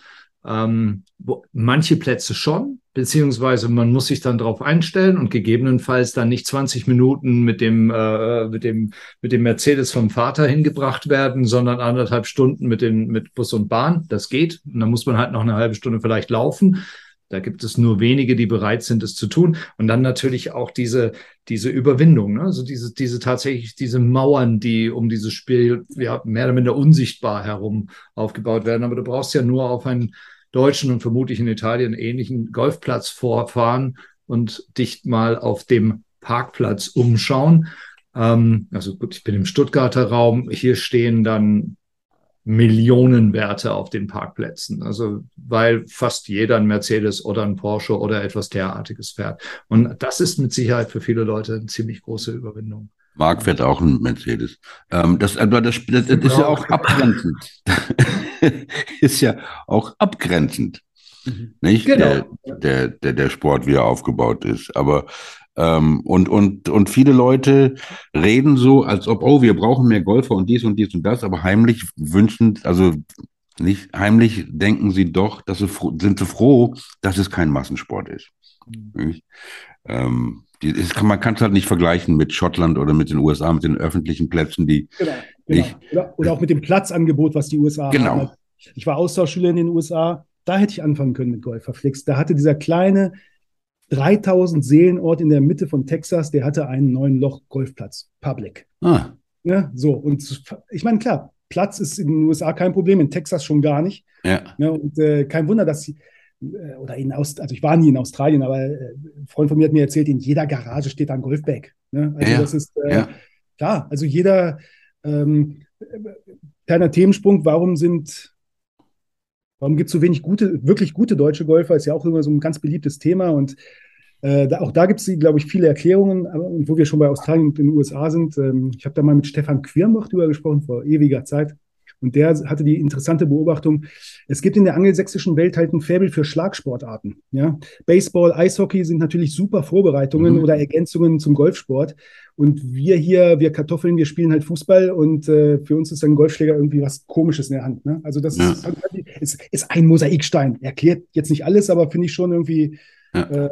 Ähm, wo, manche Plätze schon, beziehungsweise man muss sich dann darauf einstellen und gegebenenfalls dann nicht 20 Minuten mit dem, äh, mit dem, mit dem Mercedes vom Vater hingebracht werden, sondern anderthalb Stunden mit, den, mit Bus und Bahn. Das geht. Und dann muss man halt noch eine halbe Stunde vielleicht laufen. Da gibt es nur wenige, die bereit sind, es zu tun. Und dann natürlich auch diese, diese Überwindung, ne? also diese, diese tatsächlich diese Mauern, die um dieses Spiel ja, mehr oder minder unsichtbar herum aufgebaut werden. Aber du brauchst ja nur auf ein deutschen und vermutlich in Italien ähnlichen Golfplatz vorfahren und dich mal auf dem Parkplatz umschauen. Ähm, also gut, ich bin im Stuttgarter Raum. Hier stehen dann Millionenwerte auf den Parkplätzen. Also weil fast jeder ein Mercedes oder ein Porsche oder etwas derartiges fährt. Und das ist mit Sicherheit für viele Leute eine ziemlich große Überwindung. Marc fährt auch ein Mercedes. Ähm, das, aber das, das, das ist ja auch abgrenzend. ist ja auch abgrenzend. Mhm. Nicht? Genau. Der, der, der, der Sport, wie er aufgebaut ist. Aber ähm, und, und, und viele Leute reden so, als ob, oh, wir brauchen mehr Golfer und dies und dies und das, aber heimlich wünschen, also nicht heimlich denken sie doch, dass sie sind sie froh, dass es kein Massensport ist. Mhm. Ähm, die, kann, man kann es halt nicht vergleichen mit Schottland oder mit den USA, mit den öffentlichen Plätzen, die. Genau, genau. Oder, oder, auch mit dem Platzangebot, was die USA genau. haben. Ich war Austauschschüler in den USA, da hätte ich anfangen können mit Golferflix. Da hatte dieser kleine 3000 Seelenort in der Mitte von Texas, der hatte einen neuen Loch Golfplatz, Public. Ah. Ja, so, und ich meine, klar, Platz ist in den USA kein Problem, in Texas schon gar nicht. Ja. ja und äh, kein Wunder, dass sie, äh, oder in Aust also ich war nie in Australien, aber äh, ein Freund von mir hat mir erzählt, in jeder Garage steht ein Golfbag. Ne? Also ja. das ist äh, ja. klar, also jeder ähm, kleiner Themensprung, warum sind Warum gibt es so wenig gute, wirklich gute deutsche Golfer? Ist ja auch immer so ein ganz beliebtes Thema und äh, da, auch da gibt es, glaube ich, viele Erklärungen, aber, wo wir schon bei Australien und den USA sind. Ähm, ich habe da mal mit Stefan Quirmbach drüber gesprochen, vor ewiger Zeit. Und der hatte die interessante Beobachtung, es gibt in der angelsächsischen Welt halt ein Faible für Schlagsportarten. Ja? Baseball, Eishockey sind natürlich super Vorbereitungen mhm. oder Ergänzungen zum Golfsport. Und wir hier, wir Kartoffeln, wir spielen halt Fußball und äh, für uns ist ein Golfschläger irgendwie was Komisches in der Hand. Ne? Also das ja. ist, ist, ist, ein Mosaikstein. Erklärt jetzt nicht alles, aber finde ich schon irgendwie ja. äh,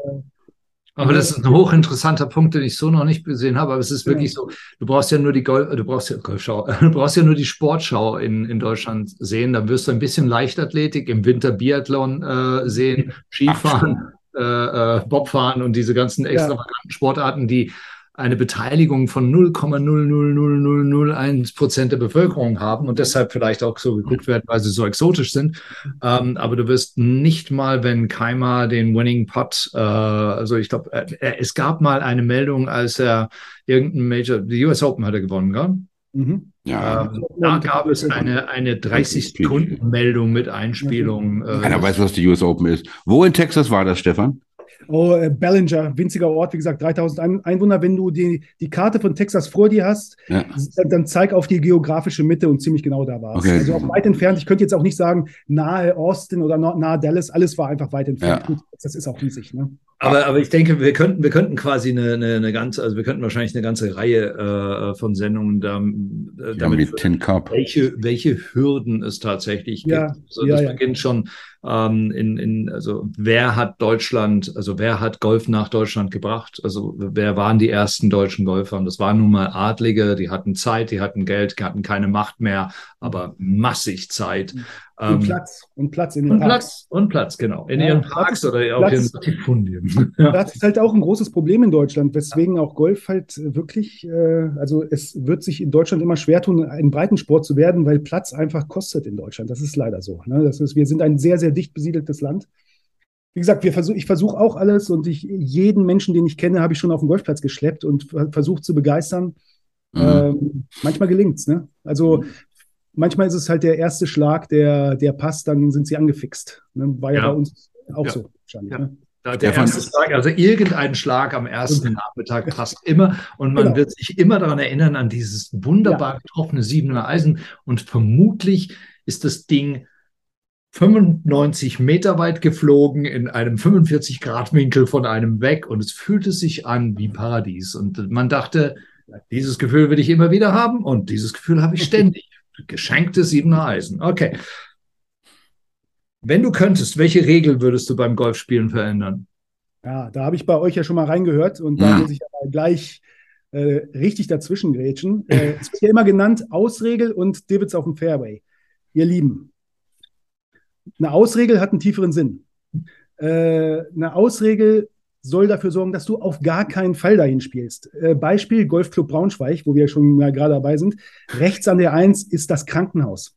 aber das ist ein hochinteressanter Punkt, den ich so noch nicht gesehen habe. Aber es ist wirklich so, du brauchst ja nur die Golf, du brauchst ja Golfschau, du brauchst ja nur die Sportschau in, in Deutschland sehen. Da wirst du ein bisschen Leichtathletik im Winter Biathlon äh, sehen, Skifahren, äh, äh, Bobfahren und diese ganzen extravaganten ja. Sportarten, die eine Beteiligung von 0,00001 Prozent der Bevölkerung haben und deshalb vielleicht auch so geguckt werden, weil sie so exotisch sind. Ähm, aber du wirst nicht mal, wenn Keimer den Winning Pot, äh, also ich glaube, äh, es gab mal eine Meldung, als er irgendein Major, die US Open hat er gewonnen, gell? Mhm. Ja. Ähm, da gab es eine, eine 30-Sekunden-Meldung mit Einspielung. Äh, Keiner weiß, was die US Open ist. Wo in Texas war das, Stefan? Oh, äh, Ballinger, winziger Ort, wie gesagt, 3000 Einwohner. Wenn du die, die Karte von Texas vor dir hast, ja. dann, dann, zeig auf die geografische Mitte und ziemlich genau da war es. Okay. Also auch weit entfernt. Ich könnte jetzt auch nicht sagen, nahe Austin oder nahe Dallas, alles war einfach weit entfernt. Ja. Gut, das ist auch riesig. Ne? Aber, aber ich denke, wir könnten, wir könnten quasi eine, eine, eine ganze, also wir könnten wahrscheinlich eine ganze Reihe äh, von Sendungen da, äh, damit, ja, Tin Cup. Welche, welche Hürden es tatsächlich gibt. Ja, also das beginnt schon Ähm, in, in, also wer hat Deutschland, also wer hat Golf nach Deutschland gebracht? Also wer waren die ersten deutschen Golfer? Und das waren nun mal Adlige, die hatten Zeit, die hatten Geld, die hatten keine Macht mehr, aber massig Zeit. Und ähm, Platz. Und Platz in den und Platz, und Platz, genau. In ja, ihren Parks Platz, oder auch Platz, in. Platz ist halt auch ein großes Problem in Deutschland, weswegen auch Golf halt wirklich, äh, also es wird sich in Deutschland immer schwer tun, ein Breitensport zu werden, weil Platz einfach kostet in Deutschland. Das ist leider so. Ne? Das ist, wir sind ein sehr, sehr dicht besiedeltes Land. Wie gesagt, wir versuch, ich versuche auch alles und ich, jeden Menschen, den ich kenne, habe ich schon auf den Golfplatz geschleppt und versucht zu begeistern. Mhm. Ähm, manchmal gelingt es. Ne? Also mhm manchmal ist es halt der erste Schlag, der, der passt, dann sind sie angefixt. Ne? War ja, ja, bei uns auch ja. so wahrscheinlich. Ja. Ne? Der erste Schlag, also irgendein Schlag am ersten Nachmittag passt immer und man genau. wird sich immer daran erinnern, an dieses wunderbar getroffene siebener Eisen und vermutlich ist das Ding 95 Meter weit geflogen in einem 45 Grad Winkel von einem weg und es fühlte sich an wie Paradies und man dachte, dieses Gefühl will ich immer wieder haben und dieses Gefühl habe ich ständig. Geschenktes siebener Eisen. Okay. Wenn du könntest, welche Regel würdest du beim Golfspielen verändern? Ja, da habe ich bei euch ja schon mal reingehört und da muss ich aber gleich äh, richtig dazwischen grätschen. Äh, es wird ja immer genannt Ausregel und Divots auf dem Fairway. Ihr Lieben, eine Ausregel hat einen tieferen Sinn. Äh, eine Ausregel soll dafür sorgen, dass du auf gar keinen Fall dahin spielst. Äh, Beispiel Golfclub Braunschweig, wo wir schon mal gerade dabei sind. Rechts an der Eins ist das Krankenhaus.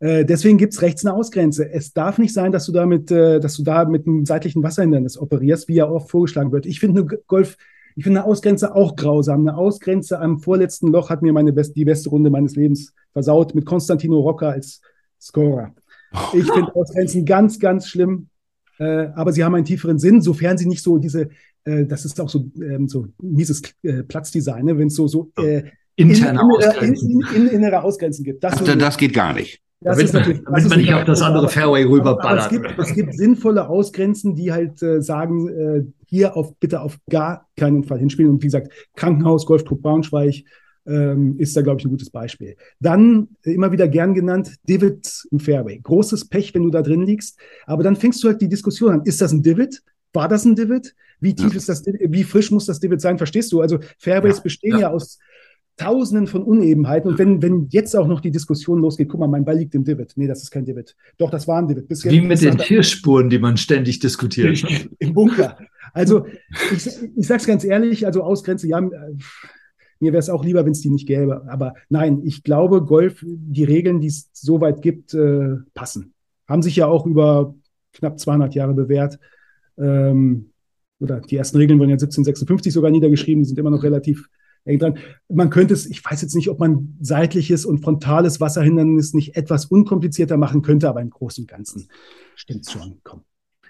Äh, deswegen gibt es rechts eine Ausgrenze. Es darf nicht sein, dass du damit, äh, dass du da mit einem seitlichen Wasserhindernis operierst, wie ja oft vorgeschlagen wird. Ich finde eine Golf, ich finde eine Ausgrenze auch grausam. Eine Ausgrenze am vorletzten Loch hat mir meine best, die beste Runde meines Lebens versaut mit Konstantino Rocca als Scorer. Ich finde Ausgrenzen ganz, ganz schlimm. Äh, aber sie haben einen tieferen Sinn, sofern sie nicht so diese, äh, das ist auch so, ähm, so mieses äh, Platzdesign, ne? wenn es so, so äh, interne in, Ausgrenzen. In, in, innere Ausgrenzen gibt. Das, Ach, das geht gar nicht. Das damit, ist natürlich, damit man nicht auf das andere Fairway rüberballert. Es gibt, es gibt sinnvolle Ausgrenzen, die halt äh, sagen, äh, hier auf bitte auf gar keinen Fall hinspielen. Und wie gesagt, Krankenhaus, Golfclub Braunschweig, ähm, ist da, glaube ich, ein gutes Beispiel. Dann äh, immer wieder gern genannt, Divid im Fairway. Großes Pech, wenn du da drin liegst. Aber dann fängst du halt die Diskussion an. Ist das ein Divid? War das ein Divid? Wie tief ja. ist das, wie frisch muss das Divid sein? Verstehst du? Also Fairways ja. bestehen ja. ja. aus Tausenden von Unebenheiten. Und wenn, wenn jetzt auch noch die Diskussion losgeht, guck mal, mein Ball liegt im Divid. Nee, das ist kein Divid. Doch, das war ein Divid. Bis Wie mit den Tierspuren, die man ständig diskutiert. Im Bunker. Also, ich, ich sag's ganz ehrlich, also Ausgrenze, ja, mir wäre es auch lieber, wenn es die nicht gäbe. Aber nein, ich glaube, Golf, die Regeln, die es soweit gibt, äh, passen. Haben sich ja auch über knapp 200 Jahre bewährt. Ähm, oder die ersten Regeln wurden ja 1756 sogar niedergeschrieben, die sind immer noch relativ eng dran. Man könnte es, ich weiß jetzt nicht, ob man seitliches und frontales Wasserhindernis nicht etwas unkomplizierter machen könnte, aber im Großen und Ganzen stimmt es schon. Komm.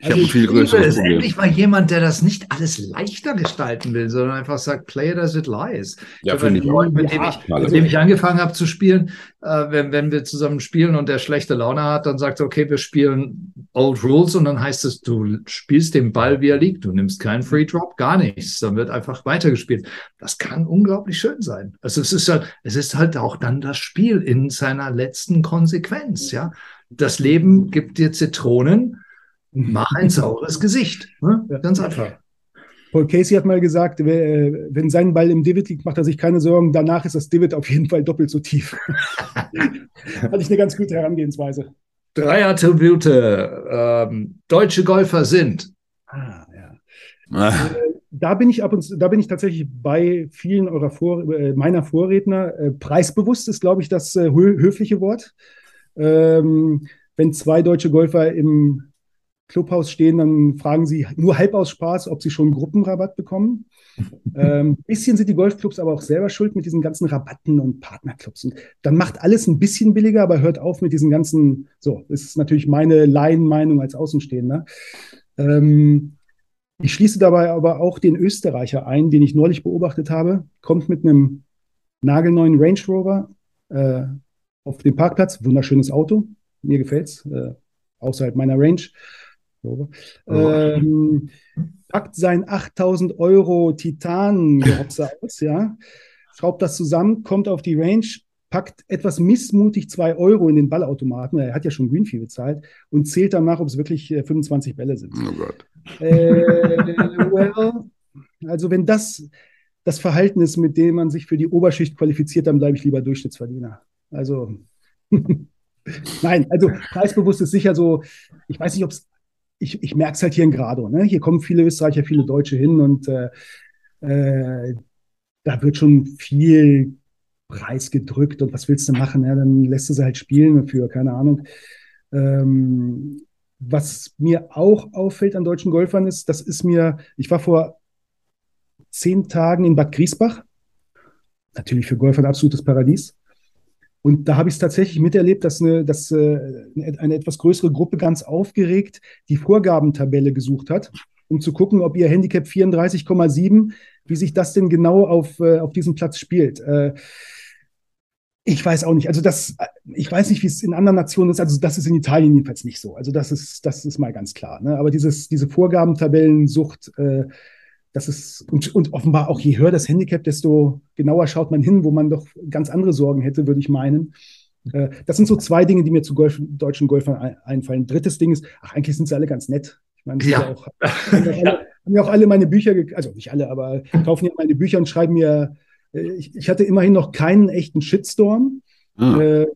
Ich also habe viel größeres Problem. Endlich mal jemand, der das nicht alles leichter gestalten will, sondern einfach sagt, play it as it lies. Ja, ich ich. Freund, mit, dem ich, mit dem ich angefangen habe zu spielen, äh, wenn, wenn wir zusammen spielen und der schlechte Laune hat, dann sagt er, okay, wir spielen Old Rules und dann heißt es, du spielst den Ball, wie er liegt. Du nimmst keinen Free Drop, gar nichts. Dann wird einfach weitergespielt. Das kann unglaublich schön sein. Also es ist halt, es ist halt auch dann das Spiel in seiner letzten Konsequenz, ja. Das Leben gibt dir Zitronen, mach ein saures Gesicht. Ne? Ganz einfach. Paul Casey hat mal gesagt, wenn sein Ball im Divid liegt, macht er sich keine Sorgen. Danach ist das Divid auf jeden Fall doppelt so tief. Hatte ich eine ganz gute Herangehensweise. Drei Attribute. Ähm, deutsche Golfer sind. Ah, ja. Ah. Äh, da bin ich ab und zu, da bin ich tatsächlich bei vielen eurer Vor, äh, meiner Vorredner. Äh, preisbewusst ist, glaube ich, das höfliche Wort. Ähm, wenn zwei deutsche Golfer im Clubhaus stehen, dann fragen sie nur halb aus Spaß, ob sie schon Gruppenrabatt bekommen. ähm, bisschen sind die Golfclubs aber auch selber schuld mit diesen ganzen Rabatten und Partnerclubs. Und dann macht alles ein bisschen billiger, aber hört auf mit diesen ganzen, so, das ist natürlich meine Laienmeinung als Außenstehender. Ähm, ich schließe dabei aber auch den Österreicher ein, den ich neulich beobachtet habe, kommt mit einem nagelneuen Range Rover äh, auf den Parkplatz, wunderschönes Auto, mir gefällt's, äh, außerhalb meiner Range Oh. Ähm, packt sein 8000 Euro Titan aus, ja, schraubt das zusammen, kommt auf die Range, packt etwas missmutig zwei Euro in den Ballautomaten, er hat ja schon Greenfee bezahlt, und zählt danach, ob es wirklich 25 Bälle sind. Oh Gott. Äh, well, also wenn das das Verhalten ist, mit dem man sich für die Oberschicht qualifiziert, dann bleibe ich lieber Durchschnittsverdiener. Also nein, also preisbewusst ist sicher so, ich weiß nicht, ob es, ich, ich merke es halt hier in Grado. Ne? Hier kommen viele Österreicher, viele Deutsche hin und äh, äh, da wird schon viel Preis gedrückt und was willst du machen? Ja, dann lässt du sie halt spielen für, keine Ahnung. Ähm, was mir auch auffällt an deutschen Golfern ist, das ist mir, ich war vor zehn Tagen in Bad Griesbach. Natürlich für Golfer ein absolutes Paradies. Und da habe ich es tatsächlich miterlebt, dass, eine, dass äh, eine etwas größere Gruppe ganz aufgeregt die Vorgabentabelle gesucht hat, um zu gucken, ob ihr Handicap 34,7, wie sich das denn genau auf, äh, auf diesem Platz spielt. Äh, ich weiß auch nicht. Also das, ich weiß nicht, wie es in anderen Nationen ist. Also das ist in Italien jedenfalls nicht so. Also das ist, das ist mal ganz klar. Ne? Aber dieses, diese Vorgabentabellensucht, äh, das ist, und, und offenbar auch je höher das Handicap, desto genauer schaut man hin, wo man doch ganz andere Sorgen hätte, würde ich meinen. Äh, das sind so zwei Dinge, die mir zu Golf, deutschen Golfern einfallen. Drittes Ding ist, ach, eigentlich sind sie alle ganz nett. Ich meine, ja. Ja auch, haben, ja alle, haben ja auch alle meine Bücher, also nicht alle, aber kaufen ja meine Bücher und schreiben mir, äh, ich, ich hatte immerhin noch keinen echten Shitstorm, mhm. äh,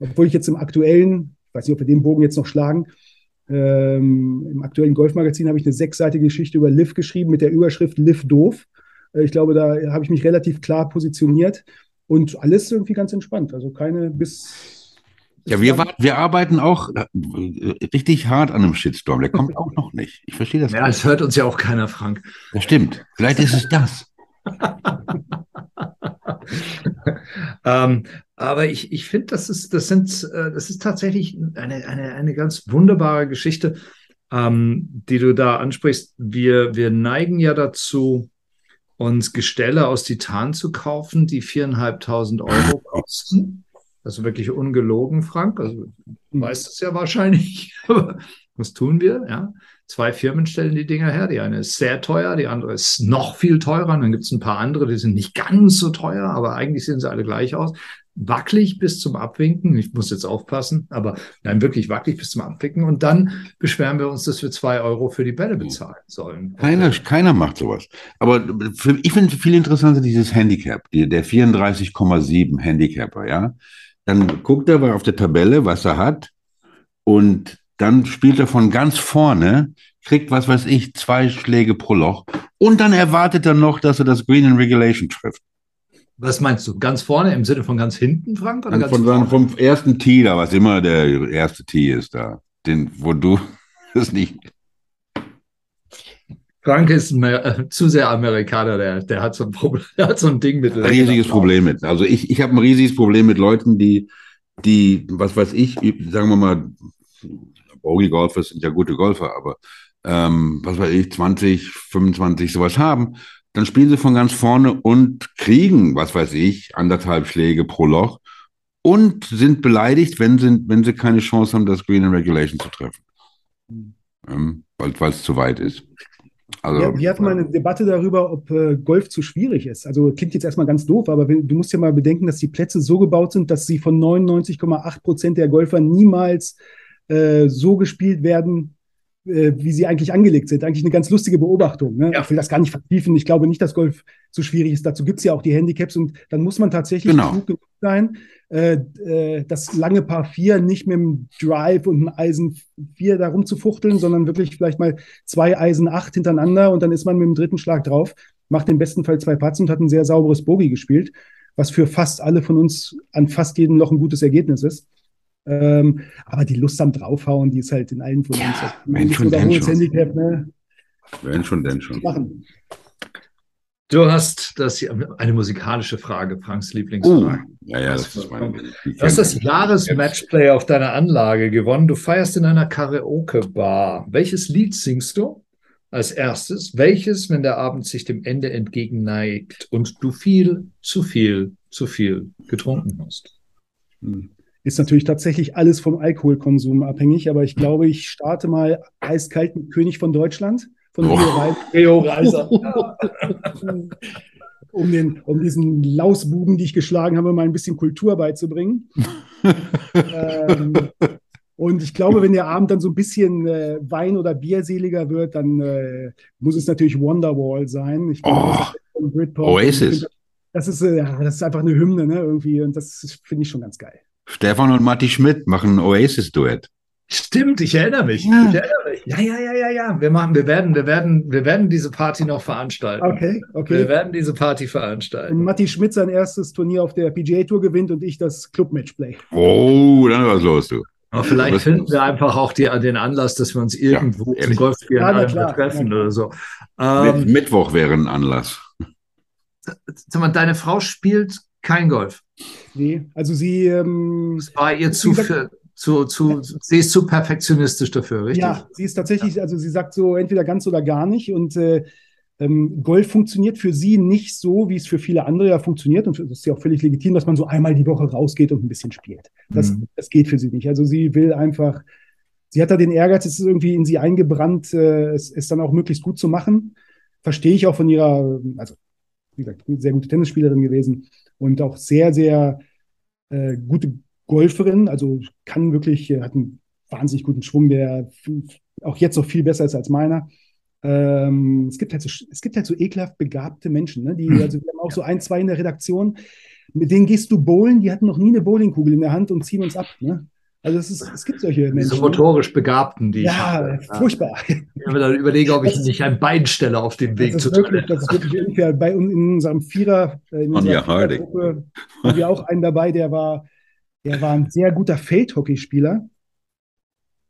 obwohl ich jetzt im aktuellen, ich weiß nicht, ob wir den Bogen jetzt noch schlagen, ähm, Im aktuellen Golfmagazin habe ich eine sechsseitige Geschichte über Liv geschrieben mit der Überschrift Liv doof. Äh, ich glaube, da habe ich mich relativ klar positioniert und alles irgendwie ganz entspannt. Also keine bis. Ja, wir, wir arbeiten auch äh, richtig hart an einem Shitstorm. Der kommt auch noch nicht. Ich verstehe das. Ja, es hört uns ja auch keiner, Frank. Das stimmt. Vielleicht ist es das. ähm, aber ich, ich finde, das ist, das sind, äh, das ist tatsächlich eine, eine, eine ganz wunderbare Geschichte, ähm, die du da ansprichst. Wir, wir neigen ja dazu, uns Gestelle aus Titan zu kaufen, die viereinhalbtausend Euro kosten. Ist wirklich ungelogen, Frank. Also du weißt es ja wahrscheinlich. was tun wir? Ja. Zwei Firmen stellen die Dinger her. Die eine ist sehr teuer, die andere ist noch viel teurer. Und dann gibt es ein paar andere, die sind nicht ganz so teuer, aber eigentlich sehen sie alle gleich aus wackelig bis zum Abwinken. Ich muss jetzt aufpassen, aber nein, wirklich wackelig bis zum Abwinken. Und dann beschweren wir uns, dass wir zwei Euro für die Bälle bezahlen sollen. Keiner, keiner macht sowas. Aber für, ich finde viel interessanter dieses Handicap, der 34,7 Handicapper, ja. Dann guckt er auf der Tabelle, was er hat. Und dann spielt er von ganz vorne, kriegt, was weiß ich, zwei Schläge pro Loch. Und dann erwartet er noch, dass er das Green in Regulation trifft. Was meinst du? Ganz vorne im Sinne von ganz hinten, Frank? Oder ganz von, vorne? vom ersten Tee da, was immer der erste Tee ist da. Den, wo du es nicht. Frank ist äh, zu sehr Amerikaner, der, der, hat so ein Problem, der hat so ein Ding mit. Ein riesiges Problem mit. Also ich, ich habe ein riesiges Problem mit Leuten, die, die, was weiß ich, sagen wir mal, Bogey-Golfer sind ja gute Golfer, aber ähm, was weiß ich, 20, 25 sowas haben dann spielen sie von ganz vorne und kriegen, was weiß ich, anderthalb Schläge pro Loch und sind beleidigt, wenn sie, wenn sie keine Chance haben, das Green in Regulation zu treffen. Ähm, weil es zu weit ist. Also, ja, wir hatten mal eine Debatte darüber, ob äh, Golf zu schwierig ist. Also klingt jetzt erstmal ganz doof, aber wenn, du musst ja mal bedenken, dass die Plätze so gebaut sind, dass sie von 99,8 Prozent der Golfer niemals äh, so gespielt werden, äh, wie sie eigentlich angelegt sind. Eigentlich eine ganz lustige Beobachtung. Ne? Ja. Ich will das gar nicht vertiefen. Ich glaube nicht, dass Golf zu schwierig ist. Dazu gibt es ja auch die Handicaps und dann muss man tatsächlich genau. klug genug sein, äh, äh, das lange Paar 4 nicht mit dem Drive und einem Eisen 4 da rumzufuchteln, sondern wirklich vielleicht mal zwei Eisen 8 hintereinander und dann ist man mit dem dritten Schlag drauf, macht im besten Fall zwei Putts und hat ein sehr sauberes Bogey gespielt, was für fast alle von uns an fast jedem noch ein gutes Ergebnis ist. Ähm, aber die Lust am Draufhauen, die ist halt in allen von uns. Ja, wenn schon, denn schon. Handicap, ne? Wenn schon, denn schon. Machen. Du hast das hier, eine musikalische Frage, Franks Lieblingsfrage. Uh, ja, ja, das ist meine. Du hast das Jahresmatchplay auf deiner Anlage gewonnen. Du feierst in einer Karaoke-Bar. Welches Lied singst du als erstes? Welches, wenn der Abend sich dem Ende entgegenneigt und du viel, zu viel, zu viel getrunken hast? Hm. Ist natürlich tatsächlich alles vom Alkoholkonsum abhängig, aber ich glaube, ich starte mal eiskalt mit König von Deutschland von oh. Rio Reiser. um, den, um diesen Lausbuben, die ich geschlagen habe, mal ein bisschen Kultur beizubringen. ähm, und ich glaube, wenn der Abend dann so ein bisschen äh, Wein- oder Bierseliger wird, dann äh, muss es natürlich Wonderwall sein. Ich glaube, Oh, das Britpop. Oasis. Das ist, äh, das ist einfach eine Hymne, ne, irgendwie. Und das finde ich schon ganz geil. Stefan und Matti Schmidt machen ein Oasis-Duett. Stimmt, ich erinnere mich. Ja. Ich erinnere mich. Ja, ja, ja, ja, ja. Wir machen, wir werden, wir werden, wir werden diese Party noch veranstalten. Okay, Wir okay. werden diese Party Wenn veranstalten. Matti Schmidt sein erstes Turnier auf der PGA Tour gewinnt und ich das Club-Matchplay. Oh, dann was los, du. Aber vielleicht Was- finden wir einfach auch die, den Anlass, dass wir uns irgendwo zum ehrlich. Golfspielen Ja, treffen klar. oder so. Ähm, Mittwoch wäre ein Anlass. sag mal, deine Frau spielt kein Golf. Nee, also sie, ähm, Das war ihr zu, für, zu, zu, sie ist zu perfektionistisch dafür, richtig? ja, sie ist tatsächlich, also sie sagt so entweder ganz oder gar nicht. Und äh, ähm, Golf funktioniert für sie nicht so, wie es für viele andere ja funktioniert. Und das ist ja auch völlig legitim, dass man so einmal die Woche rausgeht und ein bisschen spielt. Das, Mhm. das geht für sie nicht. Also sie will einfach, sie hat da den Ehrgeiz, es ist irgendwie in sie eingebrannt, äh, es, es dann auch möglichst gut zu machen. Verstehe ich auch von ihrer, also wie gesagt, sehr gute Tennisspielerin gewesen und auch sehr, sehr äh, gute Golferin. Also kann wirklich, äh, hat einen wahnsinnig guten Schwung, der auch jetzt noch viel besser ist als meiner. Ähm, es gibt halt so, es gibt halt so ekelhaft begabte Menschen, ne? Die, Hm. also wir haben auch so ein, zwei in der Redaktion, mit denen gehst du bowlen, die hatten noch nie eine Bowlingkugel in der Hand und ziehen uns ab. Ne? Also es, ist, es gibt solche Diese Menschen. ne? motorisch Begabten, die ich Ja, habe. furchtbar. Ich mir dann überlege, ob ich Das- nicht ein Bein stelle auf dem Weg ist, wirklich, das ist wirklich unfair. Bei uns in unserem Vierer, äh, in unserer. Vierergruppe haben wir auch einen dabei, der war, der war ein sehr guter Feldhockeyspieler.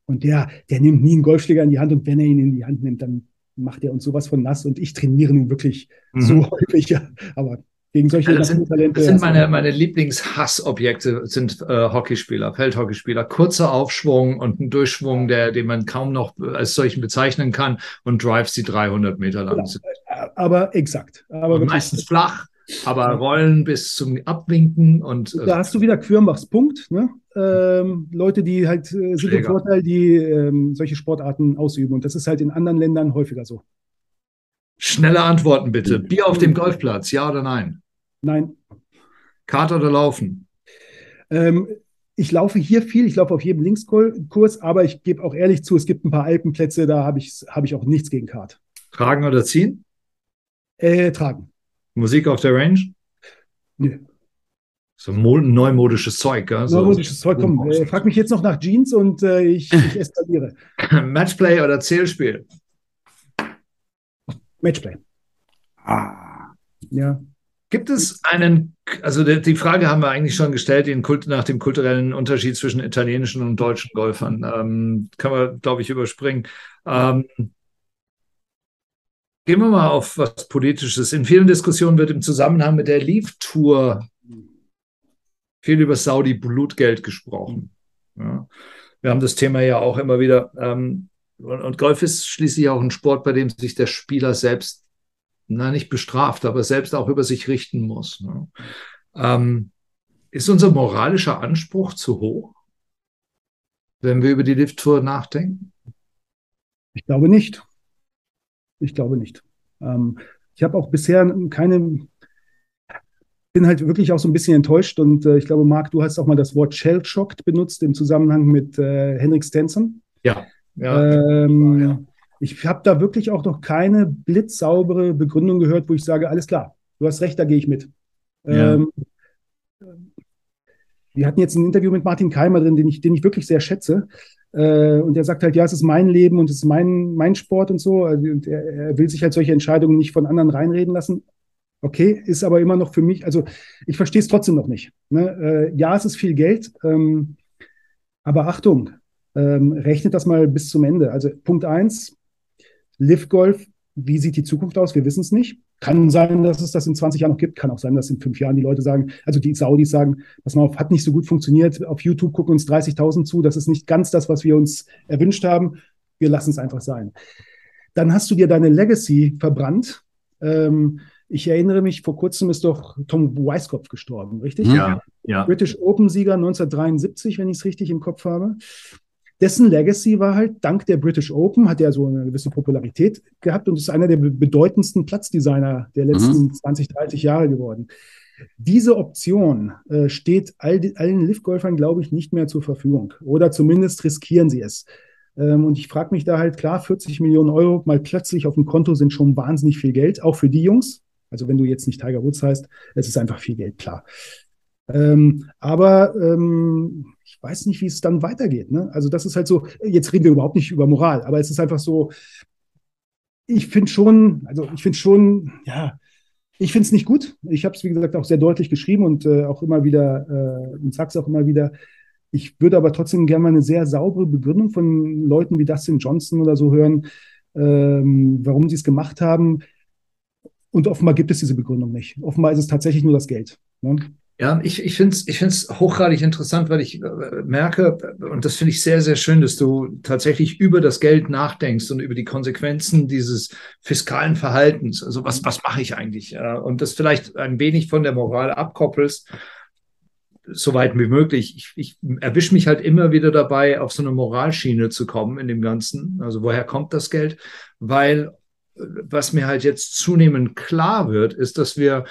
Und der, der nimmt nie einen Golfschläger in die Hand und wenn er ihn in die Hand nimmt, dann macht er uns sowas von nass und ich trainiere nun wirklich Mhm. so häufig. Aber gegen solche Ja, das sind, das sind meine, meine Lieblingshassobjekte sind äh, Hockeyspieler, Feldhockeyspieler. Kurzer Aufschwung und ein Durchschwung, der, den man kaum noch als solchen bezeichnen kann und Drives, die 300 Meter lang Genau. sind. Aber exakt. Aber meistens flach, aber rollen bis zum Abwinken und äh, Da hast du wieder Quirnbachs Punkt. Ne? Ähm, Leute, die halt äh, sind im. Vorteil, die ähm, solche Sportarten ausüben. Und das ist halt in anderen Ländern häufiger so. schnelle Antworten bitte. Bier auf dem Golfplatz, ja oder nein? Nein. Kart oder Laufen? Ähm, ich laufe hier viel, ich laufe auf jedem Linkskurs, aber ich gebe auch ehrlich zu, es gibt ein paar Alpenplätze, da habe ich, hab ich auch nichts gegen Kart. Tragen oder ziehen? Äh, tragen. Musik auf der Range? Nö. So mo neumodisches Zeug, gell? So, Neumodisches Zeug, komm, äh, frag mich jetzt noch nach Jeans und äh, ich, ich eskaliere. Matchplay oder Zählspiel? Matchplay. Ah. Ja. Gibt es einen, also die, Frage haben wir eigentlich schon gestellt, den Kult, nach dem kulturellen Unterschied zwischen italienischen und deutschen Golfern. Ähm, kann man, glaube ich, überspringen. Ähm, gehen wir mal auf was Politisches. In vielen Diskussionen wird im Zusammenhang mit der Leaf Tour viel über Saudi-Blutgeld gesprochen. Ja. Wir haben das Thema ja auch immer wieder. Ähm, und, und Golf ist schließlich auch ein Sport, bei dem sich der Spieler selbst na, nicht bestraft, aber selbst auch über sich richten muss. Ne? Ähm, ist unser moralischer Anspruch zu hoch, wenn wir über die Lift-Tour nachdenken? Ich glaube nicht. Ich glaube nicht. Ähm, ich habe auch bisher keine, bin halt wirklich auch so ein bisschen enttäuscht und äh, ich glaube, Marc, du hast auch mal das Wort Shell-Shocked benutzt im Zusammenhang mit äh, Henrik Stenson. Ja. ja. Ähm, ja. Ich habe da wirklich auch noch keine blitzsaubere Begründung gehört, wo ich sage, alles klar, du hast recht, da gehe ich mit. Ja. Ähm, wir hatten jetzt ein Interview mit Martin Keimer drin, den ich, den ich wirklich sehr schätze. Äh, und der sagt halt, ja, es ist mein Leben und es ist mein, mein Sport und so. Also, und er, er will sich halt solche Entscheidungen nicht von anderen reinreden lassen. Okay, ist aber immer noch für mich, also ich verstehe es trotzdem noch nicht. Ne? Äh, ja, es ist viel Geld, ähm, aber Achtung, ähm, rechnet das mal bis zum Ende. Also Punkt eins, Live Golf, wie sieht die Zukunft aus? Wir wissen es nicht. Kann sein, dass es das in 20 Jahren noch gibt. Kann auch sein, dass in fünf Jahren die Leute sagen, also die Saudis sagen, pass mal auf, hat nicht so gut funktioniert. Auf YouTube gucken uns 30.000 zu. Das ist nicht ganz das, was wir uns erwünscht haben. Wir lassen es einfach sein. Dann hast du dir deine Legacy verbrannt. Ähm, ich erinnere mich, vor kurzem ist doch Tom Weiskopf gestorben, richtig? Ja, ja. British Open-Sieger 1973, wenn ich es richtig im Kopf habe. Dessen Legacy war halt, dank der British Open, hat er so eine gewisse Popularität gehabt und ist einer der bedeutendsten Platzdesigner der letzten mhm. 20, 30 Jahre geworden. Diese Option äh, steht all die, allen Lift-Golfern, glaube ich, nicht mehr zur Verfügung. Oder zumindest riskieren sie es. Ähm, und ich frage mich da halt, klar, 40 Millionen Euro mal plötzlich auf dem Konto sind schon wahnsinnig viel Geld, auch für die Jungs. Also wenn du jetzt nicht Tiger Woods heißt, es ist einfach viel Geld, klar. Ähm, aber ähm, ich weiß nicht, wie es dann weitergeht. Ne? Also das ist halt so, jetzt reden wir überhaupt nicht über Moral, aber es ist einfach so, ich finde schon, also ich finde schon, ja, ich finde es nicht gut. Ich habe es, wie gesagt, auch sehr deutlich geschrieben und äh, auch immer wieder, äh, und sage es auch immer wieder, ich würde aber trotzdem gerne mal eine sehr saubere Begründung von Leuten wie Dustin Johnson oder so hören, ähm, warum sie es gemacht haben. Und offenbar gibt es diese Begründung nicht. Offenbar ist es tatsächlich nur das Geld. Ne? Ja, ich, ich finde es ich find's hochgradig interessant, weil ich äh, merke, und das finde ich sehr, sehr schön, dass du tatsächlich über das Geld nachdenkst und über die Konsequenzen dieses fiskalen Verhaltens. Also was, was mache ich eigentlich? Und das vielleicht ein wenig von der Moral abkoppelst, so weit wie möglich. Ich, ich erwische mich halt immer wieder dabei, auf so eine Moralschiene zu kommen in dem Ganzen. Also woher kommt das Geld? Weil äh, was mir halt jetzt zunehmend klar wird, ist, dass wir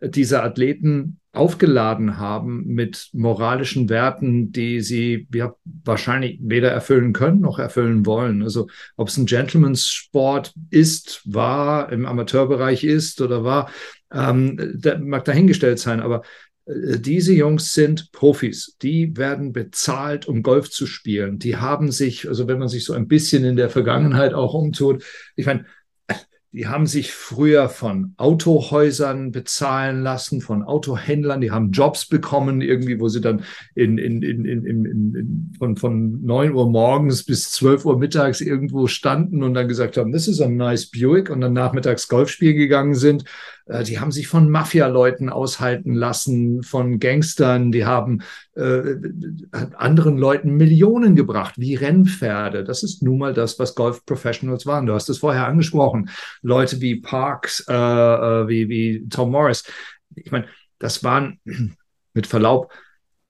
diese Athleten aufgeladen haben mit moralischen Werten, die sie ja, wahrscheinlich weder erfüllen können noch erfüllen wollen. Also ob es ein Gentleman's-Sport ist, war, im Amateurbereich ist oder war, ähm, da mag dahingestellt sein. Aber äh, diese Jungs sind Profis. Die werden bezahlt, um Golf zu spielen. Die haben sich, also wenn man sich so ein bisschen in der Vergangenheit auch umtut, ich meine, die haben sich früher von Autohäusern bezahlen lassen, von Autohändlern. Die haben Jobs bekommen, irgendwie, wo sie dann in, in, in, in, von, von 9 Uhr morgens bis 12 Uhr mittags irgendwo standen und dann gesagt haben, this is a nice Buick und dann nachmittags Golf spielen gegangen sind. Äh, die haben sich von Mafia-Leuten aushalten lassen, von Gangstern. Die haben äh, anderen Leuten Millionen gebracht, wie Rennpferde. Das ist nun mal das, was Golf Professionals waren. Du hast es vorher angesprochen. Leute wie Parks, äh, äh wie, wie Tom Morris. Ich meine, das waren mit Verlaub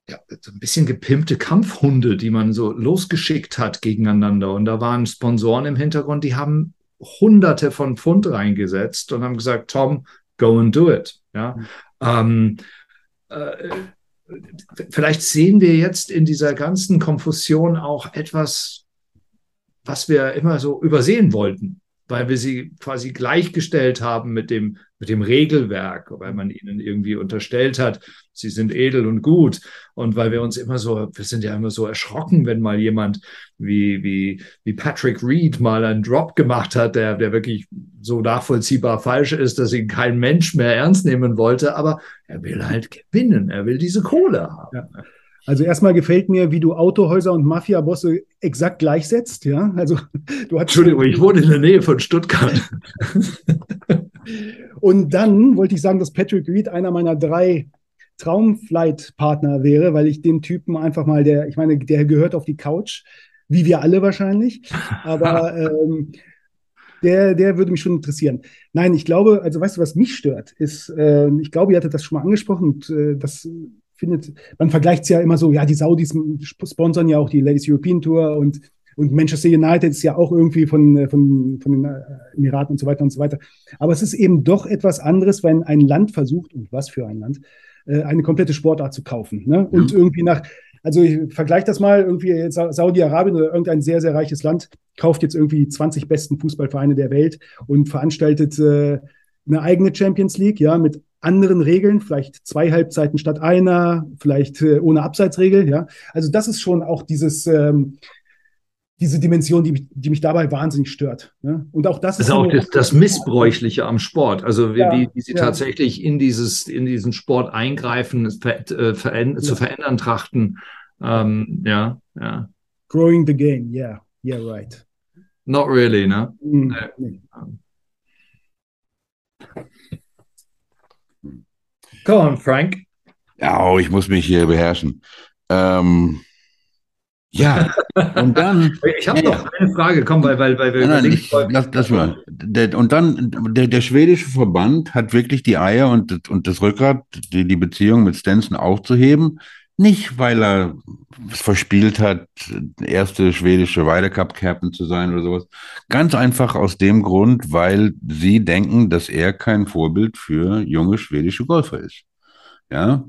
ja, so ein bisschen gepimpte Kampfhunde, die man so losgeschickt hat gegeneinander. Und da waren Sponsoren im Hintergrund, die haben Hunderte von Pfund reingesetzt und haben gesagt, Tom, go and do it. Ja. Mhm. Ähm, äh, vielleicht sehen wir jetzt in dieser ganzen Konfusion auch etwas, was wir immer so übersehen wollten weil wir sie quasi gleichgestellt haben mit dem, mit dem Regelwerk, weil man ihnen irgendwie unterstellt hat, sie sind edel und gut. Und weil wir uns immer so, wir sind ja immer so erschrocken, wenn mal jemand wie, wie, wie Patrick Reed mal einen Drop gemacht hat, der, der wirklich so nachvollziehbar falsch ist, dass ihn kein Mensch mehr ernst nehmen wollte. Aber er will halt gewinnen. Er will diese Kohle haben. Ja. Also erstmal gefällt mir, wie du Autohäuser und Mafia-Bosse exakt gleichsetzt. Ja, also du hast Entschuldigung, ich wohne in der Nähe von Stuttgart. und dann wollte ich sagen, dass Patrick Reed einer meiner drei Traumflight-Partner wäre, weil ich den Typen einfach mal, der, ich meine, der gehört auf die Couch, wie wir alle wahrscheinlich. Aber ähm, der, der würde mich schon interessieren. Nein, ich glaube, also weißt du, was mich stört, ist, äh, ich glaube, ihr hattet das schon mal angesprochen, und, äh, das findet, man vergleicht es ja immer so, ja, die Saudis sponsern ja auch die Ladies European Tour und, und Manchester United ist ja auch irgendwie von, äh, von, von den äh, Emiraten und so weiter und so weiter. Aber es ist eben doch etwas anderes, wenn ein Land versucht, und was für ein Land, äh, eine komplette Sportart zu kaufen. Ne? Und mhm. irgendwie nach, also ich vergleiche das mal, irgendwie jetzt Saudi-Arabien oder irgendein sehr, sehr reiches Land kauft jetzt irgendwie die 20 besten Fußballvereine der Welt und veranstaltet äh, eine eigene Champions League, ja, mit anderen Regeln, vielleicht zwei Halbzeiten statt einer, vielleicht äh, ohne Abseitsregel, ja. Also das ist schon auch dieses, ähm, diese Dimension, die, die mich dabei wahnsinnig stört. Ne? Und auch das, das ist, auch das, das, Missbräuchliche am Sport. Also wie, ja, wie, wie sie ja. tatsächlich in dieses, in diesen Sport eingreifen, ver, äh, veränd ja. zu verändern trachten. Ähm, ja, ja. Growing the game, yeah, yeah, right. Not really, ne? Mm, nee. Go on, Frank. Ja, oh, ich muss mich hier beherrschen. Ähm, ja, und dann. Ich habe ja, noch eine Frage, komm, weil, weil, weil wir. Nein, nein, ich, lass, lass mal. Der, und dann, der, der schwedische Verband hat wirklich die Eier und, und das Rückgrat, die, die Beziehung mit Stenson aufzuheben. Nicht, weil er es verspielt hat, erste schwedische Ryder Cup Captain zu sein oder sowas. Ganz einfach aus dem Grund, weil sie denken, dass er kein Vorbild für junge schwedische Golfer ist. Ja.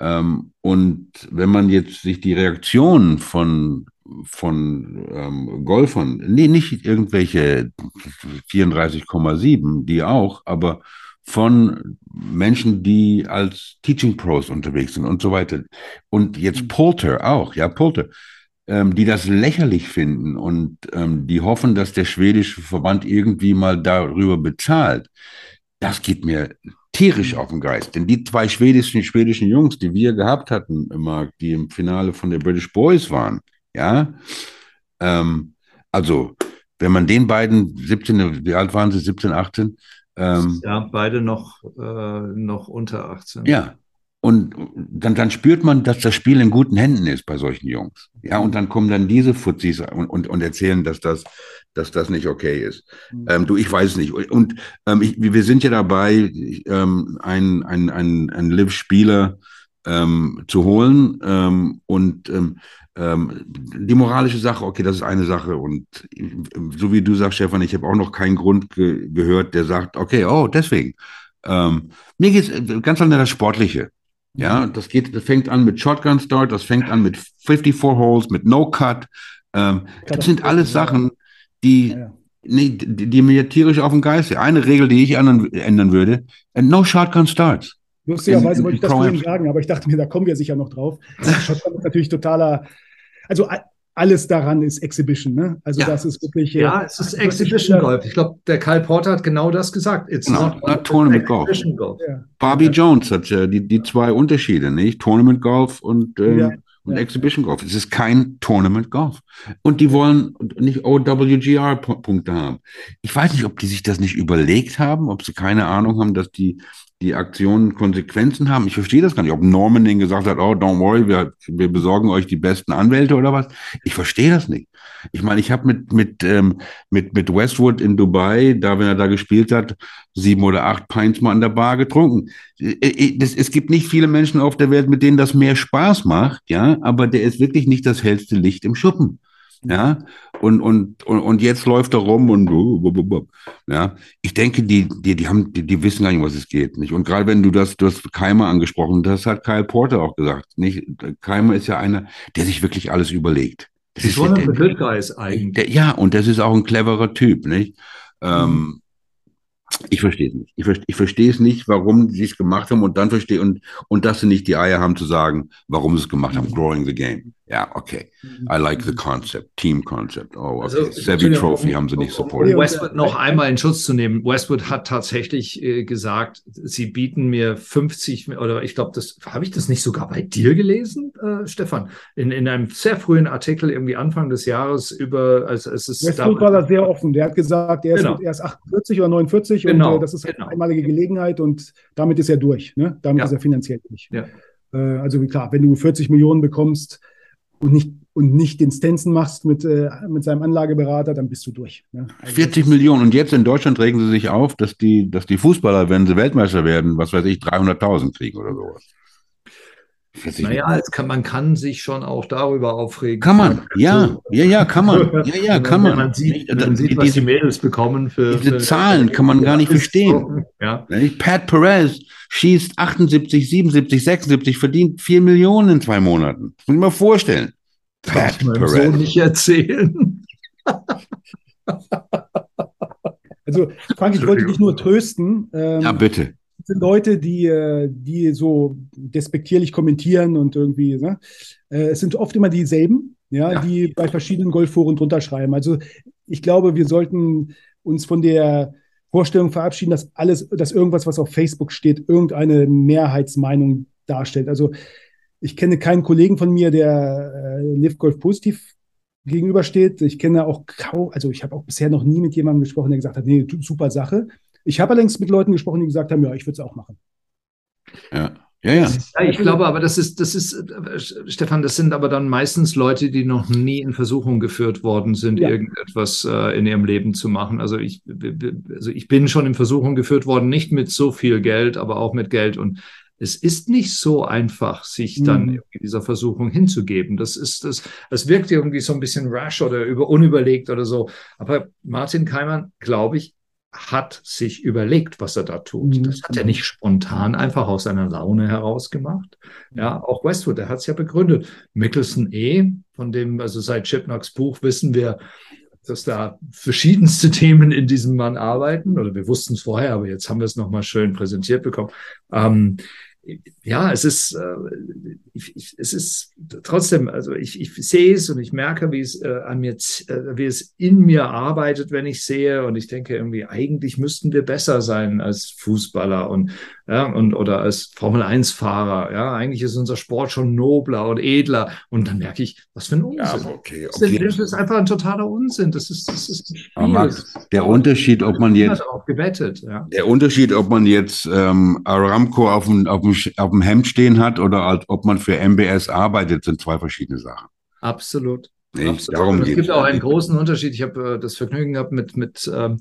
Ähm, und wenn man jetzt sich die Reaktionen von von ähm, Golfern, nee, nicht irgendwelche 34,7, die auch, aber von Menschen, die als Teaching Pros unterwegs sind und so weiter. Und jetzt mhm. Polter auch, ja, Polter, ähm, die das lächerlich finden und ähm, die hoffen, dass der schwedische Verband irgendwie mal darüber bezahlt. Das geht mir tierisch mhm. auf den Geist. Denn die zwei schwedischen, schwedischen Jungs, die wir gehabt hatten, immer, die im Finale von der British Boys waren, ja, ähm, also wenn man den beiden 17, wie alt waren sie, 17, 18, ähm, ja, beide noch, äh, noch unter 18. Ja. Und dann, dann spürt man, dass das Spiel in guten Händen ist bei solchen Jungs. Ja, und dann kommen dann diese Fuzis und, und, und erzählen, dass das, dass das nicht okay ist. Mhm. Ähm, du, ich weiß nicht. Und ähm, ich, wir sind ja dabei, ähm, ein, ein, ein, ein Live-Spieler ähm, zu holen. Ähm, und ähm, ähm, die moralische Sache, okay, das ist eine Sache. Und so wie du sagst, Stefan, ich habe auch noch keinen Grund ge gehört, der sagt, okay, oh, deswegen. Ähm, mir geht es ganz an das Sportliche. Ja, das geht, das fängt an mit Shotgun Start, das fängt an mit 54 Holes, mit No Cut. Ähm, das sind alles Sachen, die, ja, ja. Nee, die, die, mir tierisch auf den Geist sind. Eine Regel, die ich ändern würde, no Shotgun Starts. Lustigerweise wollte ich das vorhin sagen, aber ich dachte mir, da kommen wir sicher noch drauf. Shotgun ist natürlich totaler also alles daran ist Exhibition, ne? Also ja. das ist wirklich. Ja, äh, es ist Exhibition Golf. Ich glaube, der Kyle Porter hat genau das gesagt. It's no, not, not Tournament Golf. Golf. Ja. Bobby ja. Jones hat ja die, die zwei Unterschiede, nicht? Tournament Golf und, ähm, und Exhibition Golf. Es ist kein Tournament Golf. Und die wollen nicht OWGR-Punkte haben. Ich weiß nicht, ob die sich das nicht überlegt haben, ob sie keine Ahnung haben, dass die die Aktionen Konsequenzen haben. Ich verstehe das gar nicht. Ob Norman den gesagt hat, oh, don't worry, wir, wir besorgen euch die besten Anwälte oder was. Ich verstehe das nicht. Ich meine, ich habe mit, mit, ähm, mit, mit Westwood in Dubai, da, wenn er da gespielt hat, sieben oder acht Pints mal an der Bar getrunken. Äh, äh, das, es gibt nicht viele Menschen auf der Welt, mit denen das mehr Spaß macht, ja, aber der ist wirklich nicht das hellste Licht im Schuppen. Ja, und, und, und, und jetzt läuft er rum und ja, ich denke, die, die, die haben, die, die wissen gar nicht, was es geht, nicht? Und gerade wenn du das, du hast Keimer angesprochen, das hat Kyle Porter auch gesagt, nicht? Keimer ist ja einer, der sich wirklich alles überlegt. Das ist schon ein Good Guys eigentlich. Der, ja, und das ist auch ein cleverer Typ, nicht? Ähm, ich verstehe es nicht. Ich, verstehe, ich verstehe es nicht, warum sie es gemacht haben und dann verstehe und, und dass sie nicht die Eier haben zu sagen, warum sie es gemacht haben. Growing the game. Ja, okay. I like the concept, Team Concept. Oh, okay. Also, Savvy Trophy haben sie nicht supported. Um Westwood noch einmal in Schutz zu nehmen. Westwood hat tatsächlich äh, gesagt, sie bieten mir 50 oder ich glaube, das habe ich das nicht sogar bei dir gelesen, äh, Stefan, in, in einem sehr frühen Artikel irgendwie Anfang des Jahres über, als, es Westwood war da sehr offen. Der hat gesagt, er ist genau. erst 48 oder 49 genau. und äh, das ist genau. eine einmalige Gelegenheit und damit ist er durch. Ne? Damit ja. ist er finanziell durch. Ja. Äh, also klar, wenn du 40 Millionen bekommst, und nicht, und nicht den Stenson machst mit, äh, mit seinem Anlageberater, dann bist du durch. Ne? 40 also Millionen. Und jetzt in Deutschland regen sie sich auf, dass die, dass die Fußballer, wenn sie Weltmeister werden, was weiß ich, 300.000 kriegen oder sowas. Naja, kann, man kann sich schon auch darüber aufregen. Kann man, ja, ja, ja, kann man. Ja, ja, kann man. man sieht, man sieht was diese, die Mädels bekommen für. Diese für, Zahlen kann man gar nicht verstehen. Ja. Pat Perez schießt 78, 77, 76, verdient 4 Millionen in zwei Monaten. Das muss ich mir vorstellen. Pat Perez. so nicht erzählen. also, Frank, ich wollte dich nur trösten. Ähm, ja, bitte sind Leute, die, äh, die so despektierlich kommentieren und irgendwie, ne? Äh, es sind oft immer dieselben, ja, ja. die bei verschiedenen Golfforen drunter schreiben. Also ich glaube, wir sollten uns von der Vorstellung verabschieden, dass alles, dass irgendwas, was auf Facebook steht, irgendeine Mehrheitsmeinung darstellt. Also ich kenne keinen Kollegen von mir, der äh, Live Golf positiv gegenübersteht. Ich kenne auch kaum, also ich habe auch bisher noch nie mit jemandem gesprochen, der gesagt hat, nee, super Sache. Ich habe allerdings mit Leuten gesprochen, die gesagt haben, ja, ich würde es auch machen. Ja. Ja, ja. ja, ich glaube aber, das ist, das ist, Stefan, das sind aber dann meistens Leute, die noch nie in Versuchung geführt worden sind, ja. irgendetwas äh, in ihrem Leben zu machen. Also ich, also ich bin schon in Versuchung geführt worden, nicht mit so viel Geld, aber auch mit Geld. Und es ist nicht so einfach, sich dann Mhm. dieser Versuchung hinzugeben. Das ist, das, das wirkt irgendwie so ein bisschen rash oder über, unüberlegt oder so. Aber Martin Keimann, glaube ich, hat sich überlegt, was er da tut. Mhm. Das hat er nicht spontan einfach aus seiner Laune heraus gemacht. Ja, auch Westwood, der hat es ja begründet. Mickelson eh, von dem, also seit Chipnocks Buch wissen wir, dass da verschiedenste Themen in diesem Mann arbeiten. Oder wir wussten es vorher, aber jetzt haben wir es nochmal schön präsentiert bekommen. Ähm, ja, es ist, äh, ich, ich, es ist trotzdem, also ich, ich sehe es und ich merke, wie es äh, an mir, äh, wie es in mir arbeitet, wenn ich sehe. Und ich denke irgendwie, eigentlich müssten wir besser sein als Fußballer und, ja, und oder als Formel-1-Fahrer. Ja, eigentlich ist unser Sport schon nobler und edler. Und dann merke ich, was für ein Unsinn. Ja, okay, Das ist- okay. Das ist einfach ein totaler Unsinn. Das ist, das ist Max, der Unterschied, ob man jetzt Darauf gewettet, ja. Der Unterschied, ob man jetzt ähm, Aramco auf dem, auf, dem, auf dem Hemd stehen hat oder als, ob man für MBS arbeitet, sind zwei verschiedene Sachen. Absolut. Nicht? Absolut. Darum es gibt auch einen großen Unterschied. Ich habe äh, das Vergnügen gehabt, mit, mit, ähm,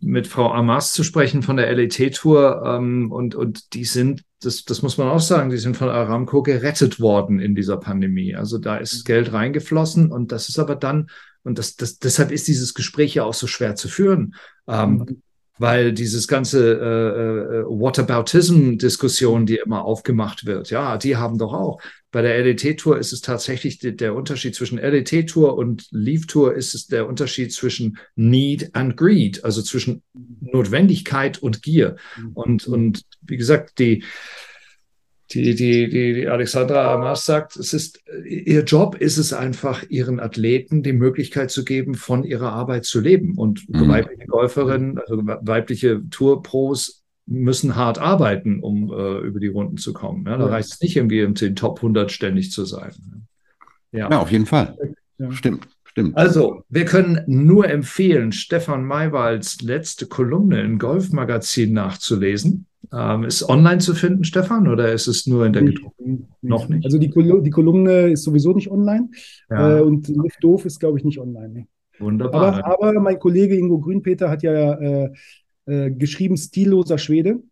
mit Frau Amas zu sprechen von der LET-Tour. Ähm, und, und die sind, das, das muss man auch sagen, die sind von Aramco gerettet worden in dieser Pandemie. Also da ist Geld reingeflossen und das ist aber dann, und das, das, deshalb ist dieses Gespräch ja auch so schwer zu führen. Ähm, weil dieses ganze äh, äh, Whataboutism-Diskussion, die immer aufgemacht wird, ja, die haben doch auch. Bei der LET-Tour ist es tatsächlich die, der Unterschied zwischen LET-Tour und Leave-Tour ist es der Unterschied zwischen Need and Greed, also zwischen Notwendigkeit und Gier. Und, und wie gesagt, die, die, die, die, die Alexandra Amas sagt, es ist, ihr Job ist es einfach, ihren Athleten die Möglichkeit zu geben, von ihrer Arbeit zu leben. Und Mhm. weibliche Golferinnen, also weibliche Tourpros müssen hart arbeiten, um äh, über die Runden zu kommen. Ja, da Ja. reicht es nicht irgendwie, um den Top 100 ständig zu sein. Ja. Ja, auf jeden Fall. Stimmt, stimmt. Also, wir können nur empfehlen, Stefan Maywalds letzte Kolumne im Golfmagazin nachzulesen. Ähm, ist online zu finden, Stefan, oder ist es nur in der gedruckten? Noch nicht? Also die, Kol die Kolumne ist sowieso nicht online Ja, äh, und Lift Doof ist, glaube ich, nicht online. Nee. wunderbar. Aber, aber mein Kollege Ingo Grünpeter hat ja äh, äh, geschrieben Stilloser Schwede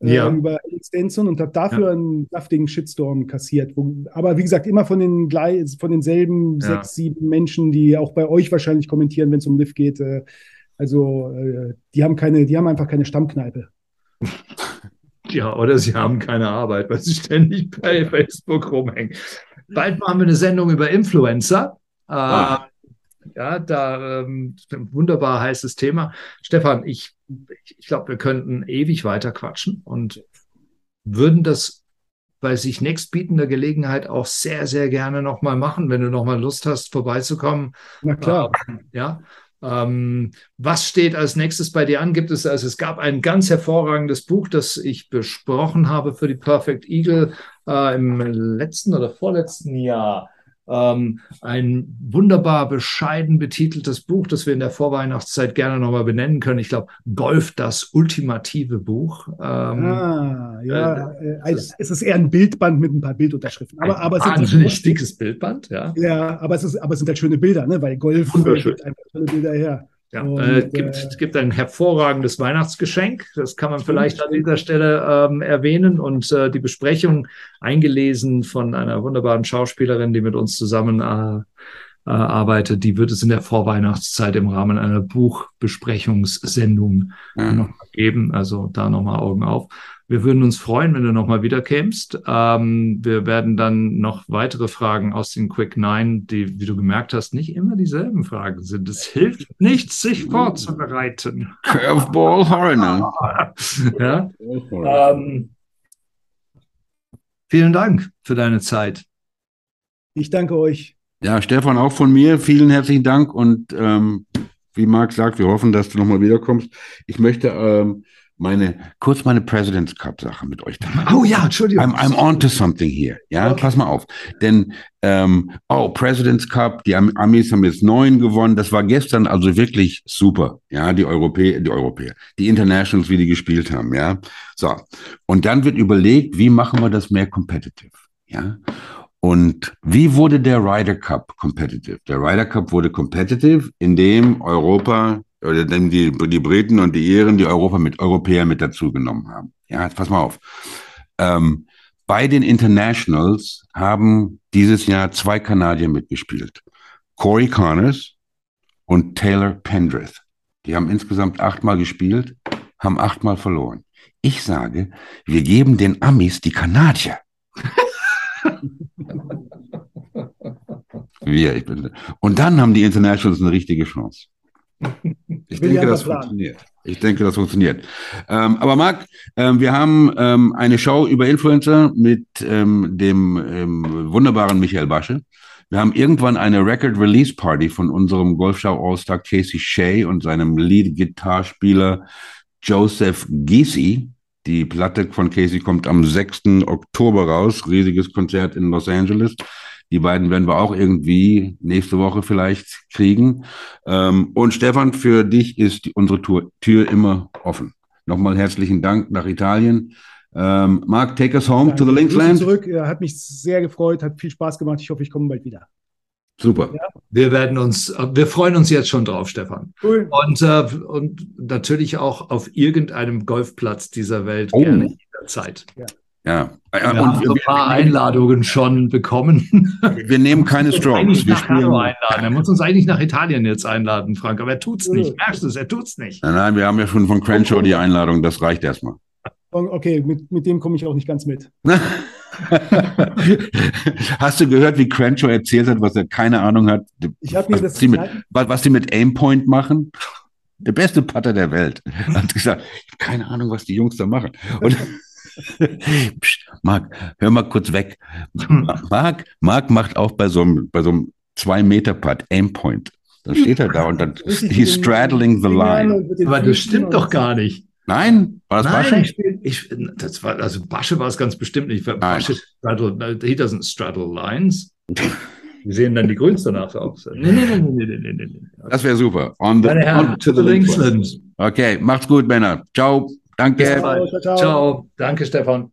Ja. über Alex und hat dafür einen saftigen Shitstorm kassiert. Wo, aber wie gesagt, immer von den von denselben Ja. sechs, sieben Menschen, die auch bei euch wahrscheinlich kommentieren, wenn es um Lift geht. Äh, also äh, die haben keine, die haben einfach keine Stammkneipe. Ja, oder sie haben keine Arbeit, weil sie ständig bei Facebook rumhängen. Bald machen wir eine Sendung über Influencer. Äh, Ah. Ja, da ähm, wunderbar heißes Thema. Stefan, ich, ich glaube, wir könnten ewig weiter quatschen und würden das bei sich nächstbietender Gelegenheit auch sehr, sehr gerne nochmal machen, wenn du nochmal Lust hast, vorbeizukommen. Na klar. Ja. Ähm, was steht als nächstes bei dir an? Gibt es, also es gab ein ganz hervorragendes Buch, das ich besprochen habe für die Perfect Eagle äh, im letzten oder vorletzten Jahr. Ähm, ein wunderbar bescheiden betiteltes Buch, das wir in der Vorweihnachtszeit gerne nochmal benennen können. Ich glaube, Golf, das ultimative Buch. Ähm, Ah, ja, äh, es, es ist eher ein Bildband mit ein paar Bildunterschriften. Aber, aber, es sind wahnsinnig dickes Bildband, ja. ja, aber es, ist, aber es sind halt schöne Bilder, ne? weil Golf äh, Wunderschön. einfach tolle Bilder her. Ja, Und, äh, gibt, äh, gibt ein hervorragendes Weihnachtsgeschenk. Das kann man vielleicht an dieser Stelle ähm, erwähnen. Und äh, die Besprechung eingelesen von einer wunderbaren Schauspielerin, die mit uns zusammen äh, äh, arbeitet, die wird es in der Vorweihnachtszeit im Rahmen einer Buchbesprechungssendung Ja. noch mal geben. Also da nochmal Augen auf. Wir würden uns freuen, wenn du nochmal wiederkämst. Ähm, wir werden dann noch weitere Fragen aus den Quick Nine, die, wie du gemerkt hast, nicht immer dieselben Fragen sind. Es hilft nichts, sich vorzubereiten. Curveball Horner. ja? ähm, vielen Dank für deine Zeit. Ich danke euch. Ja, Stefan, auch von mir vielen herzlichen Dank und ähm, wie Marc sagt, wir hoffen, dass du nochmal wiederkommst. Ich möchte ähm, meine kurz meine President's Cup Sache mit euch teilen. Oh ja, Entschuldigung. I'm, I'm on to something here. Ja, Okay. pass mal auf. Denn, ähm, oh, President's Cup, die Am Amis haben jetzt neun gewonnen. Das war gestern also wirklich super. Ja, die Europäer, die Europäer, die Internationals, wie die gespielt haben. Ja, so. Und dann wird überlegt, wie machen wir das mehr competitive? Ja. Und wie wurde der Ryder Cup competitive? Der Ryder Cup wurde competitive, indem Europa oder indem die, die Briten und die Iren die Europa mit Europäer mit dazu genommen haben. Ja, jetzt pass mal auf. Ähm, bei den Internationals haben dieses Jahr zwei Kanadier mitgespielt. Corey Connors und Taylor Pendrith. Die haben insgesamt achtmal gespielt, haben achtmal verloren. Ich sage, wir geben den Amis die Kanadier. wir, ich bin, und dann haben die Internationals eine richtige Chance. Ich denke, das funktioniert. Ich denke, das funktioniert. Ähm, aber Marc, ähm, wir haben ähm, eine Show über Influencer mit ähm, dem ähm, wunderbaren Michael Basche. Wir haben irgendwann eine Record Release Party von unserem Golfschau All-Star Casey Shea und seinem Lead-Gitarrespieler Joseph Giesi. Die Platte von Casey kommt am 6. Oktober raus. Riesiges Konzert in Los Angeles. Die beiden werden wir auch irgendwie nächste Woche vielleicht kriegen. Ähm, und Stefan, für dich ist unsere Tour, Tür immer offen. Nochmal herzlichen Dank nach Italien. Ähm, Mark, take us home Danke. to the Linksland. Zurück, hat mich sehr gefreut, hat viel Spaß gemacht. Ich hoffe, ich komme bald wieder. Super. Ja. Wir werden uns, wir freuen uns jetzt schon drauf, Stefan. Cool. Und, äh, und natürlich auch auf irgendeinem Golfplatz dieser Welt oh. gerne jederzeit. Ja. Ja, wir und haben so ein paar Einladungen schon bekommen. Wir nehmen keine Strokes. Wir spielen. einladen. Er muss uns eigentlich nach Italien jetzt einladen, Frank, aber er tut's nicht. Merkst du es? Er tut's nicht. Nein, nein, wir haben ja schon von Crenshaw die Einladung, das reicht erstmal. Okay, mit, mit dem komme ich auch nicht ganz mit. Hast du gehört, wie Crenshaw erzählt hat, was er keine Ahnung hat? Ich habe mir was das. Sie mit, was sie mit Aimpoint machen? Der beste Putter der Welt. Hat gesagt, ich habe keine Ahnung, was die Jungs da machen. Und Psst, Marc, hör mal kurz weg. Marc, Marc macht auch bei so einem, bei so einem 2-Meter-Putt Aimpoint. Dann steht er da und dann he's straddling the line. Aber das stimmt doch gar nicht. Nein, war das Nein, Basche? Ich, ich, das war, also Basche war es ganz bestimmt nicht. Basche straddle, he doesn't straddle lines. Wie sehen dann die Grüns danach aus? Nee, nee, nee, nee, nee, nee, nee. Das wäre super. On the, Meine Herren, on to the Linksland. Okay, macht's gut, Männer. Ciao. Danke. Ciao, ciao. ciao. Danke, Stefan.